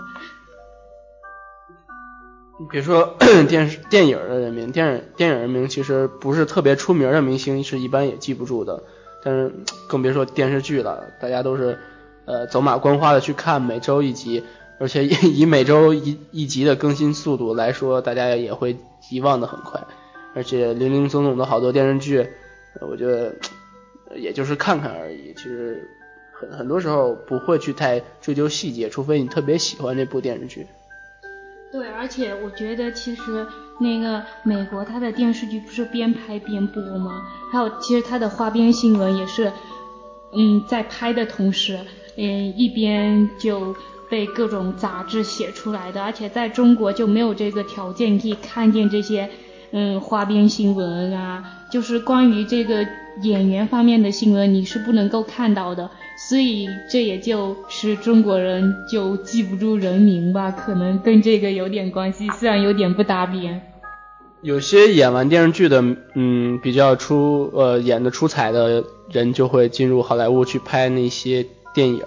你比如说 电视电影的人名，电影电影人名其实不是特别出名的明星，是一般也记不住的。但是 更别说电视剧了，大家都是呃走马观花的去看，每周一集，而且以 每周一一集的更新速度来说，大家也会遗忘的很快。而且零零总总的好多电视剧，我觉得 也就是看看而已，其实很很多时候不会去太追究细节，除非你特别喜欢那部电视剧。对，而且我觉得其实那个美国它的电视剧不是边拍边播吗？还有其实它的花边新闻也是，嗯，在拍的同时，嗯，一边就被各种杂志写出来的。而且在中国就没有这个条件可以看见这些，嗯，花边新闻啊，就是关于这个演员方面的新闻你是不能够看到的。所以这也就是中国人就记不住人名吧，可能跟这个有点关系，虽然有点不搭边。有些演完电视剧的，嗯，比较出呃演的出彩的人，就会进入好莱坞去拍那些电影。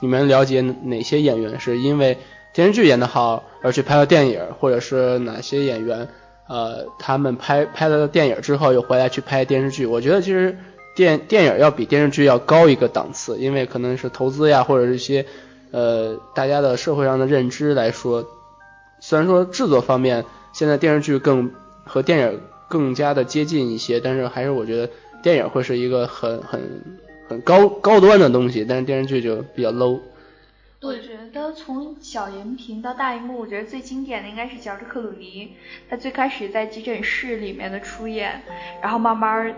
你们了解哪些演员是因为电视剧演得好而去拍了电影，或者是哪些演员，呃，他们拍拍了电影之后又回来去拍电视剧？我觉得其实。电电影要比电视剧要高一个档次，因为可能是投资呀，或者是一些呃大家的社会上的认知来说，虽然说制作方面现在电视剧更和电影更加的接近一些，但是还是我觉得电影会是一个很很很高高端的东西，但是电视剧就比较 low。我觉得从小荧屏到大荧幕，我觉得最经典的应该是乔治克鲁尼。他最开始在急诊室里面的出演，然后慢慢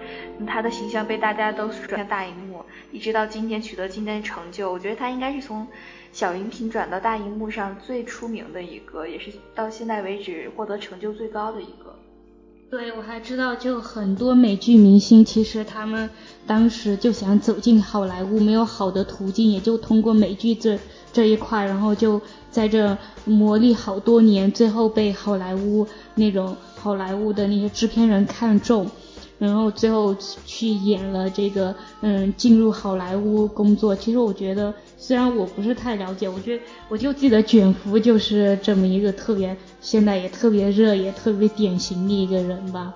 他的形象被大家都转向大荧幕，一直到今天取得今天的成就。我觉得他应该是从小荧屏转到大荧幕上最出名的一个，也是到现在为止获得成就最高的一个。对，我还知道，就很多美剧明星，其实他们当时就想走进好莱坞，没有好的途径，也就通过美剧这这一块，然后就在这磨砺好多年，最后被好莱坞那种好莱坞的那些制片人看中。然后最后去演了这个，嗯，进入好莱坞工作。其实我觉得，虽然我不是太了解，我觉得我就记得卷福就是这么一个特别，现在也特别热，也特别典型的一个人吧。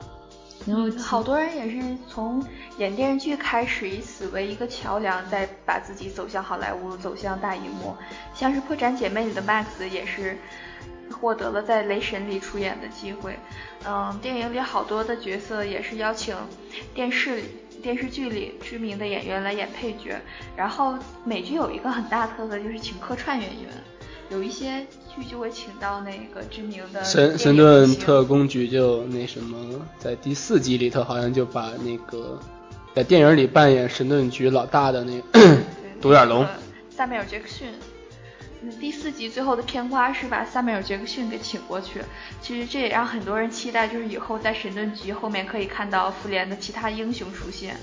然后好多人也是从演电视剧开始，以此为一个桥梁，再把自己走向好莱坞，走向大荧幕。像是《破产姐妹》里的 Max 也是。获得了在雷神里出演的机会，嗯，电影里好多的角色也是邀请电视电视剧里知名的演员来演配角，然后美剧有一个很大特色就是请客串演员，有一些剧就会请到那个知名的神神盾特工局就那什么，在第四集里头好像就把那个在电影里扮演神盾局老大的那独眼龙萨米尔杰克逊。第四集最后的片花是把萨米尔·杰克逊给请过去，其实这也让很多人期待，就是以后在神盾局后面可以看到复联的其他英雄出现。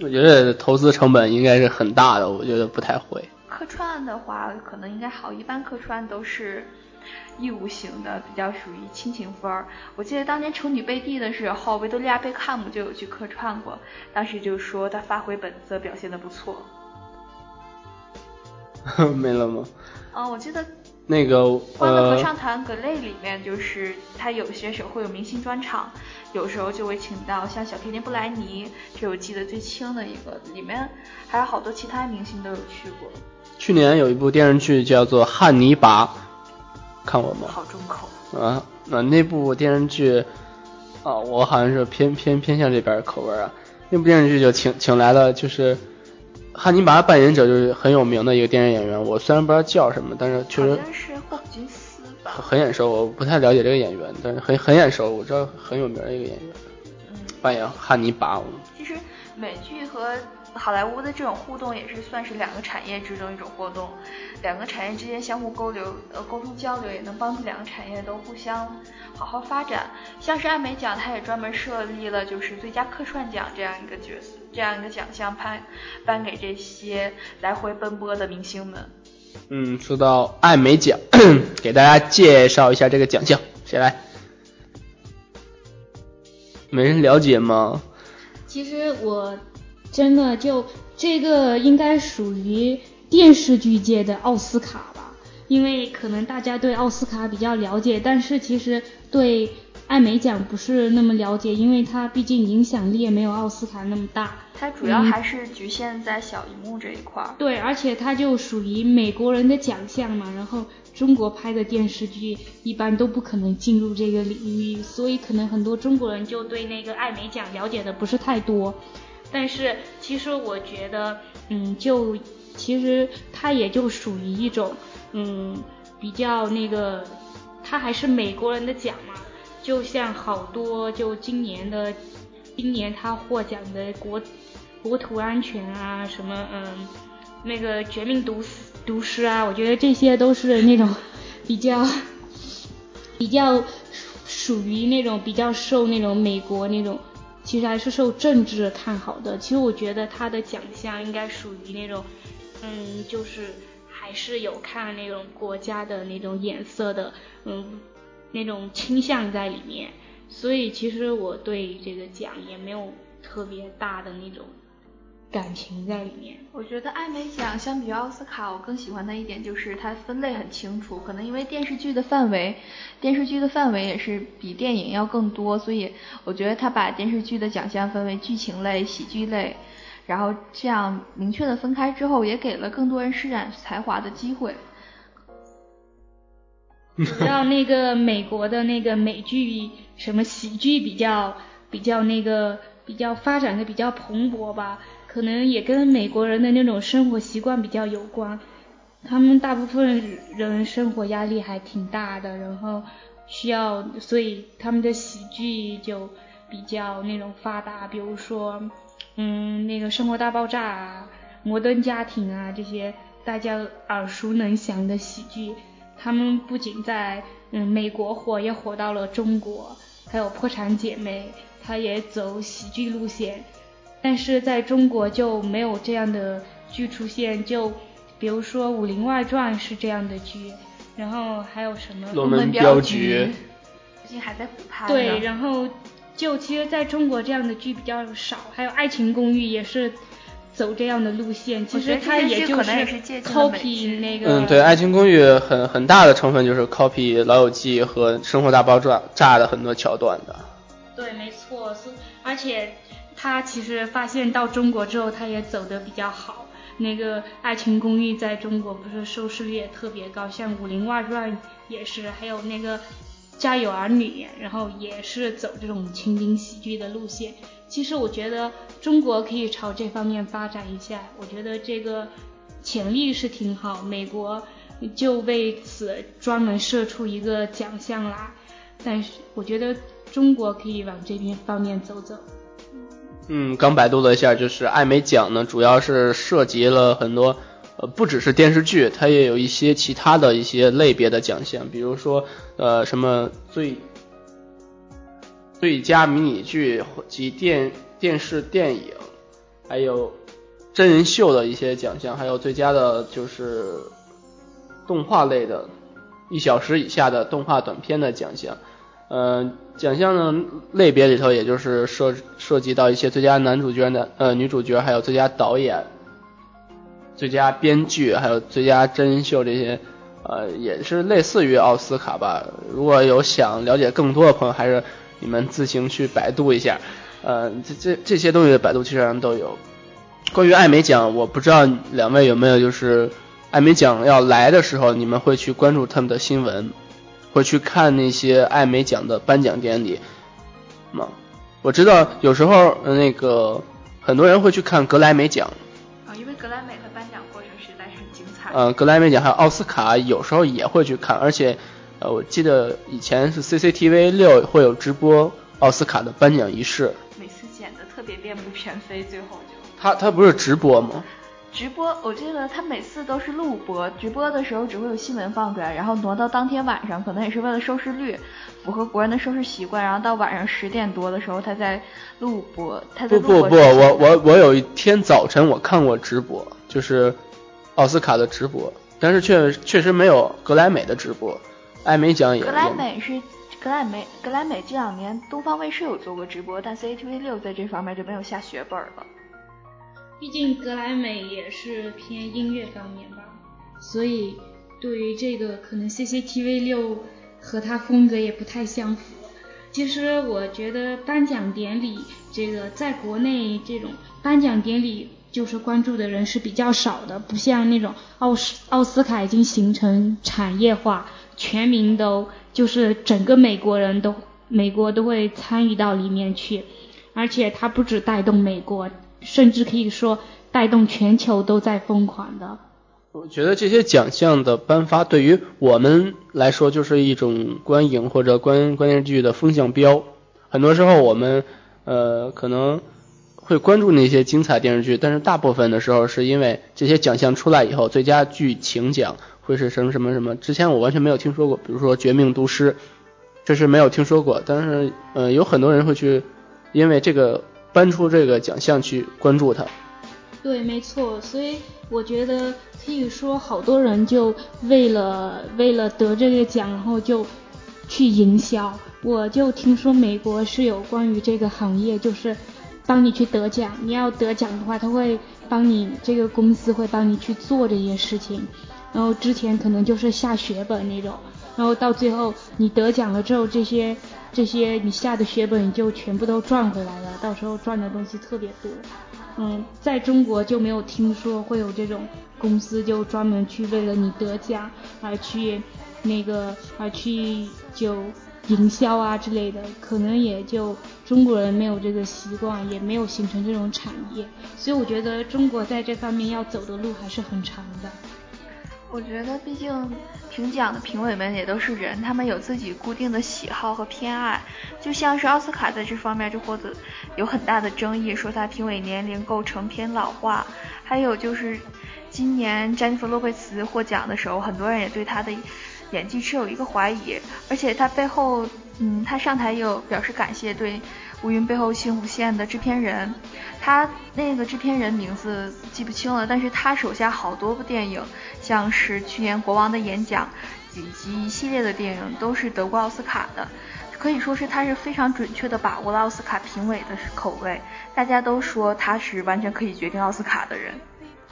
我觉得投资成本应该是很大的，我觉得不太会。客串的话可能应该好，一般客串都是义务型的，比较属于亲情分儿。我记得当年丑女贝蒂的时候，维多利亚·贝克汉姆就有去客串过，当时就说她发挥本色，表现的不错。没了吗？嗯，我记得那个《欢乐合呃，唱团》格类里面，就是他有些时候会有明星专场，有时候就会请到像小甜甜布莱尼，这我记得最清的一个，里面还有好多其他明星都有去过，去年有一部电视剧叫做《汉尼拔》，看过吗？好重口。啊，那那部电视剧啊，我好像是偏偏偏向这边口味啊。那部电视剧就请请来了，就是汉尼拔扮演者就是很有名的一个电视演员，我虽然不知道叫什么，但是确实是霍普金斯吧很。很眼熟。我不太了解这个演员，但是很很眼熟，我知道很有名的一个演员，嗯，扮演汉尼拔。美剧和好莱坞的这种互动也是算是两个产业之中一种互动，两个产业之间相互沟流呃沟通交流，也能帮助两个产业都互相好好发展。像是艾美奖，它也专门设立了就是最佳客串奖这样一个角色，这样一个奖项颁颁给这些来回奔波的明星们。嗯，说到艾美奖，给大家介绍一下这个奖项，谁来？没人了解吗？其实我真的就这个应该属于电视剧界的奥斯卡吧，因为可能大家对奥斯卡比较了解，但是其实对艾美奖不是那么了解，因为它毕竟影响力也没有奥斯卡那么大。它主要还是局限在小荧幕这一块儿。对，而且它就属于美国人的奖项嘛，然后中国拍的电视剧一般都不可能进入这个领域，所以可能很多中国人就对那个艾美奖了解的不是太多。但是其实我觉得，嗯，就其实它也就属于一种，嗯，比较那个，它还是美国人的奖嘛，就像好多就今年的，今年他获奖的国国土安全啊，什么嗯，那个绝命毒师毒师啊，我觉得这些都是那种比较 比较属于那种比较受那种美国那种，其实还是受政治看好的。其实我觉得他的奖项应该属于那种，嗯，就是还是有看那种国家的那种眼色的，嗯，那种倾向在里面。所以其实我对这个奖也没有特别大的那种感情在里面。我觉得艾美奖相比于奥斯卡，我更喜欢的一点就是它分类很清楚。可能因为电视剧的范围，电视剧的范围也是比电影要更多，所以我觉得它把电视剧的奖项分为剧情类、喜剧类，然后这样明确的分开之后，也给了更多人施展才华的机会。主要那个美国的那个美剧，什么喜剧比较比较那个比较发展的比较蓬勃吧，可能也跟美国人的那种生活习惯比较有关。他们大部分人生活压力还挺大的，然后需要，所以他们的喜剧就比较那种发达，比如说，嗯，那个《生活大爆炸》啊，《摩登家庭》啊这些大家耳熟能详的喜剧。他们不仅在嗯美国火，也火到了中国，还有《破产姐妹》，它也走喜剧路线，但是在中国就没有这样的剧出现。就比如说《武林外传》是这样的剧，然后还有什么《龙门镖局》，最近还在补拍。对，然后就其实在中国这样的剧比较少，还有《爱情公寓》也是。走这样的路线，其实它也就是 copy 那个。嗯，对，《爱情公寓》很很大的成分就是 copy《老友记》和《生活大爆炸》炸的很多桥段的。对，没错，是而且他其实发现到中国之后，他也走的比较好。那个《爱情公寓》在中国不是收视率也特别高，像《武林外传》也是，还有那个《家有儿女》，然后也是走这种情景喜剧的路线。其实我觉得中国可以朝这方面发展一下，我觉得这个潜力是挺好。美国就为此专门设出一个奖项来，但是我觉得中国可以往这边方面走走。嗯，刚百度了一下，就是艾美奖呢，主要是涉及了很多，呃，不只是电视剧，它也有一些其他的一些类别的奖项，比如说呃什么最。最佳迷你剧及电电视电影，还有真人秀的一些奖项，还有最佳的就是动画类的，一小时以下的动画短片的奖项。呃，奖项呢类别里头，也就是涉涉及到一些最佳男主角的呃女主角，还有最佳导演、最佳编剧，还有最佳真人秀这些呃，也是类似于奥斯卡吧。如果有想了解更多的朋友，还是你们自行去百度一下。呃，这这这些东西的百度其实上都有。关于艾美奖，我不知道两位有没有就是艾美奖要来的时候，你们会去关注他们的新闻，会去看那些艾美奖的颁奖典礼吗？我知道有时候那个很多人会去看格莱美奖。啊，因为格莱美的颁奖过程实在是很精彩。嗯，格莱美奖还有奥斯卡，有时候也会去看，而且呃，我记得以前是 CCTV 六会有直播奥斯卡的颁奖仪式。每次剪的特别面目全非，最后就他他不是直播吗？直播，我记得他每次都是录播，直播的时候只会有新闻放出来，然后挪到当天晚上，可能也是为了收视率，符合国人的收视习惯，然后到晚上十点多的时候他在录播。他在不不不，我我我有一天早晨我看过直播，就是奥斯卡的直播，但是确确实没有格莱美的直播，艾美奖也。格莱美是。格莱美，格莱美这两年东方卫视有做过直播，但 CCTV 六在这方面就没有下血本了。毕竟格莱美也是偏音乐方面吧，所以对于这个可能 CCTV 六和它风格也不太相符。其实我觉得颁奖典礼这个在国内这种颁奖典礼就是关注的人是比较少的，不像那种奥斯奥斯卡已经形成产业化，全民都。就是整个美国人都，美国都会参与到里面去，而且它不止带动美国，甚至可以说带动全球都在疯狂的。我觉得这些奖项的颁发对于我们来说就是一种观影或者观观电视剧的风向标。很多时候我们呃可能会关注那些精彩电视剧，但是大部分的时候是因为这些奖项出来以后，最佳剧情奖。会是什么什么什么？之前我完全没有听说过，比如说《绝命毒师》，这是没有听说过。但是，呃，有很多人会去，因为这个搬出这个奖项去关注它。对，没错。所以我觉得可以说，好多人就为了为了得这个奖，然后就去营销。我就听说美国是有关于这个行业，就是帮你去得奖。你要得奖的话，他会帮你这个公司会帮你去做这些事情。然后之前可能就是下血本那种，然后到最后你得奖了之后，这些这些你下的血本就全部都赚回来了，到时候赚的东西特别多。嗯，在中国就没有听说会有这种公司就专门去为了你得奖而去那个而去就营销啊之类的，可能也就中国人没有这个习惯，也没有形成这种产业，所以我觉得中国在这方面要走的路还是很长的。我觉得，毕竟评奖的评委们也都是人，他们有自己固定的喜好和偏爱。就像是奥斯卡在这方面就获得有很大的争议，说他评委年龄构成偏老化。还有就是今年詹妮弗·洛佩茨获奖的时候，很多人也对他的演技持有一个怀疑。而且他背后，嗯，他上台也有表示感谢对。乌云背后心无限的制片人，他那个制片人名字记不清了，但是他手下好多部电影，像是去年国王的演讲以及一系列的电影都是得过奥斯卡的，可以说是他是非常准确的把握了奥斯卡评委的口味，大家都说他是完全可以决定奥斯卡的人。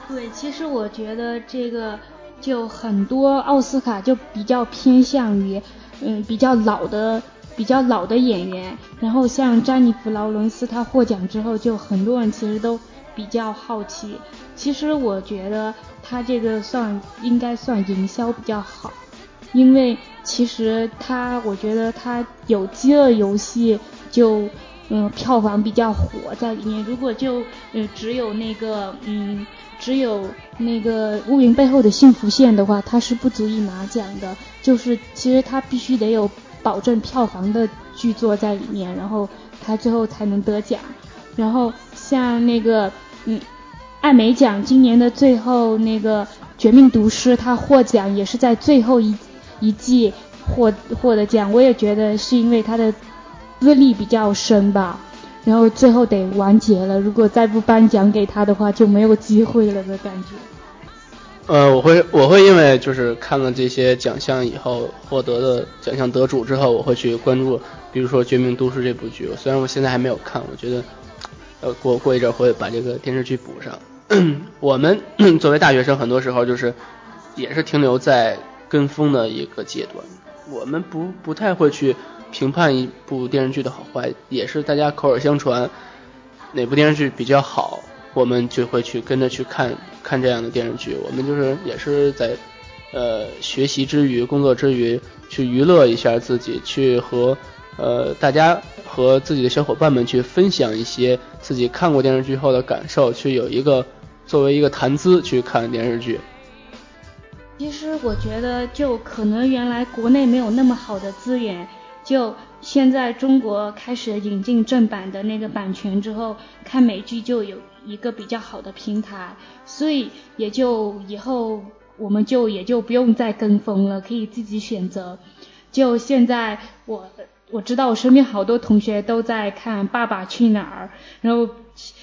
对，其实我觉得这个就很多奥斯卡就比较偏向于，嗯，比较老的。比较老的演员，然后像詹妮弗·劳伦斯，她获奖之后，就很多人其实都比较好奇。其实我觉得她这个算应该算营销比较好，因为其实她，我觉得她有《饥饿游戏》就嗯票房比较火在里面。如果就嗯只有那个嗯只有那个乌云背后的幸福线的话，它是不足以拿奖的。就是其实它必须得有。保证票房的剧作在里面，然后他最后才能得奖。然后像那个嗯，艾美奖今年的最后那个《绝命毒师》，他获奖也是在最后一一季获获得奖。我也觉得是因为他的资历比较深吧，然后最后得完结了。如果再不颁奖给他的话，就没有机会了的感觉。呃，我会我会因为就是看了这些奖项以后获得的奖项得主之后，我会去关注，比如说《绝命都市》这部剧。虽然我现在还没有看，我觉得呃过过一阵会把这个电视剧补上。我们作为大学生，很多时候就是也是停留在跟风的一个阶段。我们不不太会去评判一部电视剧的好坏，也是大家口耳相传，哪部电视剧比较好，我们就会去跟着去看看这样的电视剧。我们就是也是在呃学习之余、工作之余去娱乐一下自己，去和呃大家和自己的小伙伴们去分享一些自己看过电视剧后的感受，去有一个作为一个谈资去看电视剧。其实我觉得，就可能原来国内没有那么好的资源，就现在中国开始引进正版的那个版权之后，看美剧就有一个比较好的平台，所以也就以后我们就也就不用再跟风了，可以自己选择。就现在我我知道我身边好多同学都在看《爸爸去哪儿》，然后。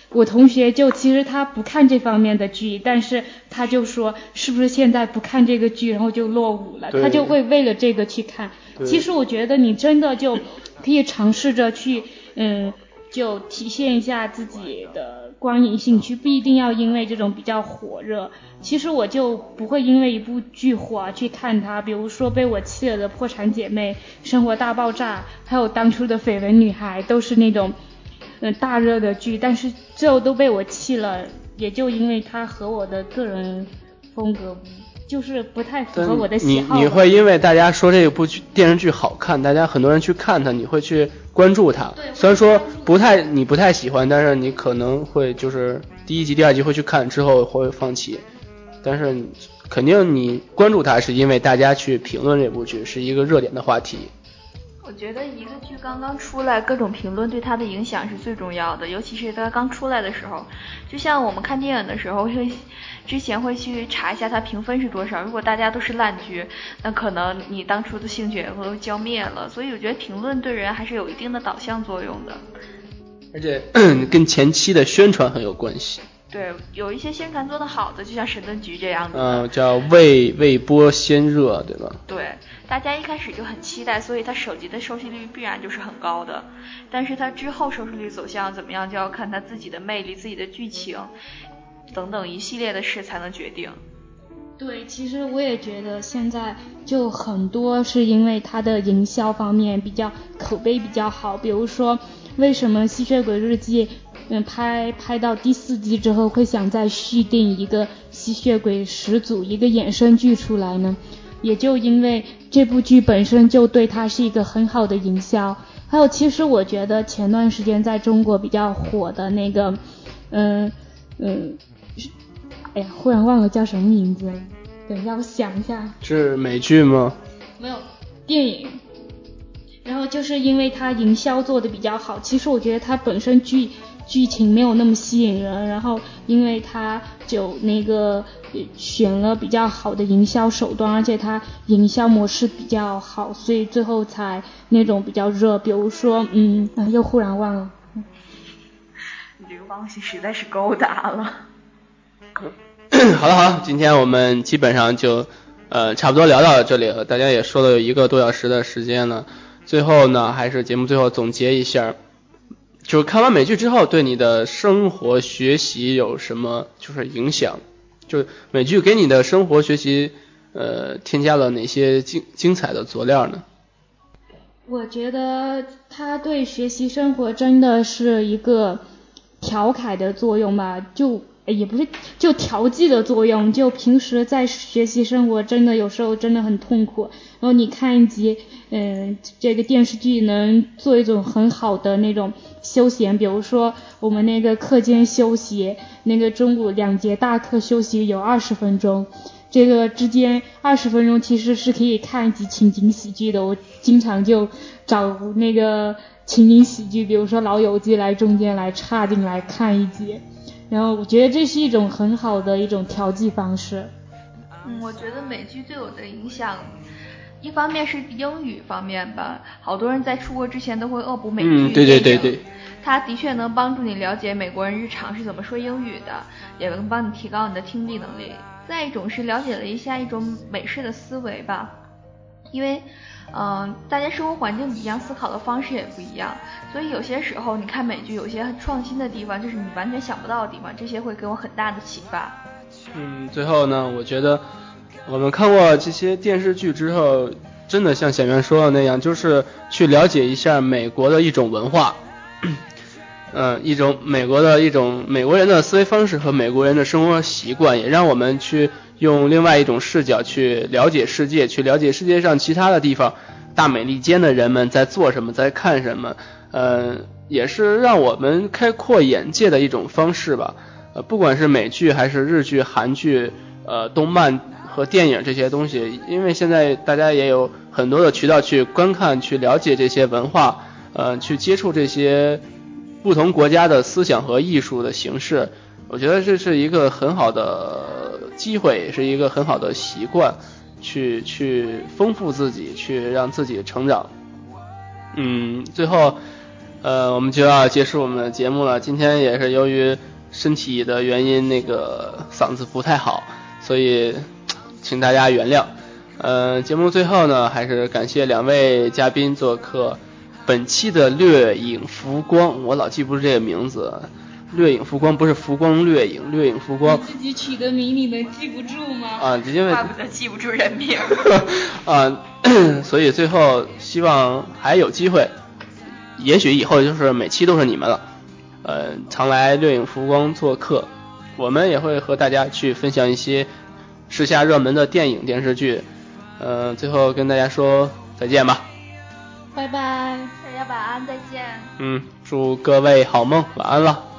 我同学就其实他不看这方面的剧，但是他就说是不是现在不看这个剧，然后就落伍了，他就会为了这个去看。其实我觉得你真的就 可以尝试着去，嗯，就体现一下自己的观影兴趣，不一定要因为这种比较火热。其实我就不会因为一部剧火去看它，比如说被我气了的《破产姐妹》《生活大爆炸》，还有当初的《绯闻女孩》，都是那种。嗯，大热的剧，但是最后都被我气了，也就因为它和我的个人风格就是不太符合我的喜好。你你会因为大家说这部剧电视剧好看，大家很多人去看它，你会去关注它。虽然说不太你不太喜欢，但是你可能会就是第一集、第二集会去看，之后会放弃。但是肯定你关注它，是因为大家去评论这部剧是一个热点的话题。我觉得一个剧刚刚出来，各种评论对它的影响是最重要的，尤其是它刚出来的时候。就像我们看电影的时候，会之前会去查一下它评分是多少。如果大家都是烂剧，那可能你当初的兴趣也会浇灭了。所以我觉得评论对人还是有一定的导向作用的。而且跟前期的宣传很有关系。对，有一些宣传做得好的，就像神盾局这样的。嗯，叫未未播先热，对吧？对，大家一开始就很期待，所以它首集的收视率必然就是很高的。但是它之后收视率走向怎么样，就要看它自己的魅力、自己的剧情等等一系列的事才能决定。对，其实我也觉得现在就很多是因为它的营销方面比较口碑比较好，比如说为什么《吸血鬼日记》。嗯，拍拍到第四季之后，会想再续订一个吸血鬼始祖一个衍生剧出来呢？也就因为这部剧本身就对它是一个很好的营销。还有，其实我觉得前段时间在中国比较火的那个，嗯嗯，哎呀，忽然忘了叫什么名字了，等一下我想一下。是美剧吗？没有，电影。然后就是因为它营销做的比较好，其实我觉得它本身剧。剧情没有那么吸引人，然后因为他就那个选了比较好的营销手段，而且他营销模式比较好，所以最后才那种比较热。比如说，嗯，又忽然忘了。这个忘记实在是够大了。好了好了，今天我们基本上就呃差不多聊到这里了，大家也说了有一个多小时的时间了。最后呢，还是节目最后总结一下。就是看完美剧之后，对你的生活学习有什么就是影响？就美剧给你的生活学习，呃，添加了哪些精精彩的佐料呢？我觉得它对学习生活真的是一个调侃的作用吧，就也不是就调剂的作用。就平时在学习生活，真的有时候真的很痛苦。然后你看一集，嗯，这个电视剧能做一种很好的那种休闲，比如说我们那个课间休息，那个中午两节大课休息有二十分钟，这个之间二十分钟其实是可以看一集情景喜剧的。我经常就找那个情景喜剧，比如说《老友记》来中间来插进来看一集，然后我觉得这是一种很好的一种调剂方式。嗯，我觉得美剧对我的影响。一方面是英语方面吧，好多人在出国之前都会恶补美剧嗯，对对对对。它的确能帮助你了解美国人日常是怎么说英语的，也能帮你提高你的听力能力。再一种是了解了一下一种美式的思维吧，因为，嗯，大家生活环境不一样，思考的方式也不一样，所以有些时候你看美剧，有些创新的地方，就是你完全想不到的地方，这些会给我很大的启发。嗯，最后呢，我觉得。我们看过这些电视剧之后，真的像小袁说的那样，就是去了解一下美国的一种文化，嗯，一种美国的一种美国人的思维方式和美国人的生活习惯，也让我们去用另外一种视角去了解世界，去了解世界上其他的地方，大美利坚的人们在做什么，在看什么，嗯，也是让我们开阔眼界的一种方式吧。呃，不管是美剧还是日剧、韩剧，呃，动漫。和电影这些东西，因为现在大家也有很多的渠道去观看、去了解这些文化，呃，去接触这些不同国家的思想和艺术的形式，我觉得这是一个很好的机会，也是一个很好的习惯，去去丰富自己，去让自己成长。嗯，最后，呃，我们就要结束我们的节目了。今天也是由于身体的原因，那个嗓子不太好，所以。请大家原谅，呃，节目最后呢，还是感谢两位嘉宾做客本期的掠影浮光，我老记不住这个名字，掠影浮光不是浮光掠影，掠影浮光。自己取的名你能记不住吗？啊，因为怪不得记不住人名。啊，所以最后希望还有机会，也许以后就是每期都是你们了，呃，常来掠影浮光做客，我们也会和大家去分享一些。时下热门的电影电视剧，嗯，最后跟大家说再见吧，拜拜，大家晚安，再见。嗯，祝各位好梦，晚安了。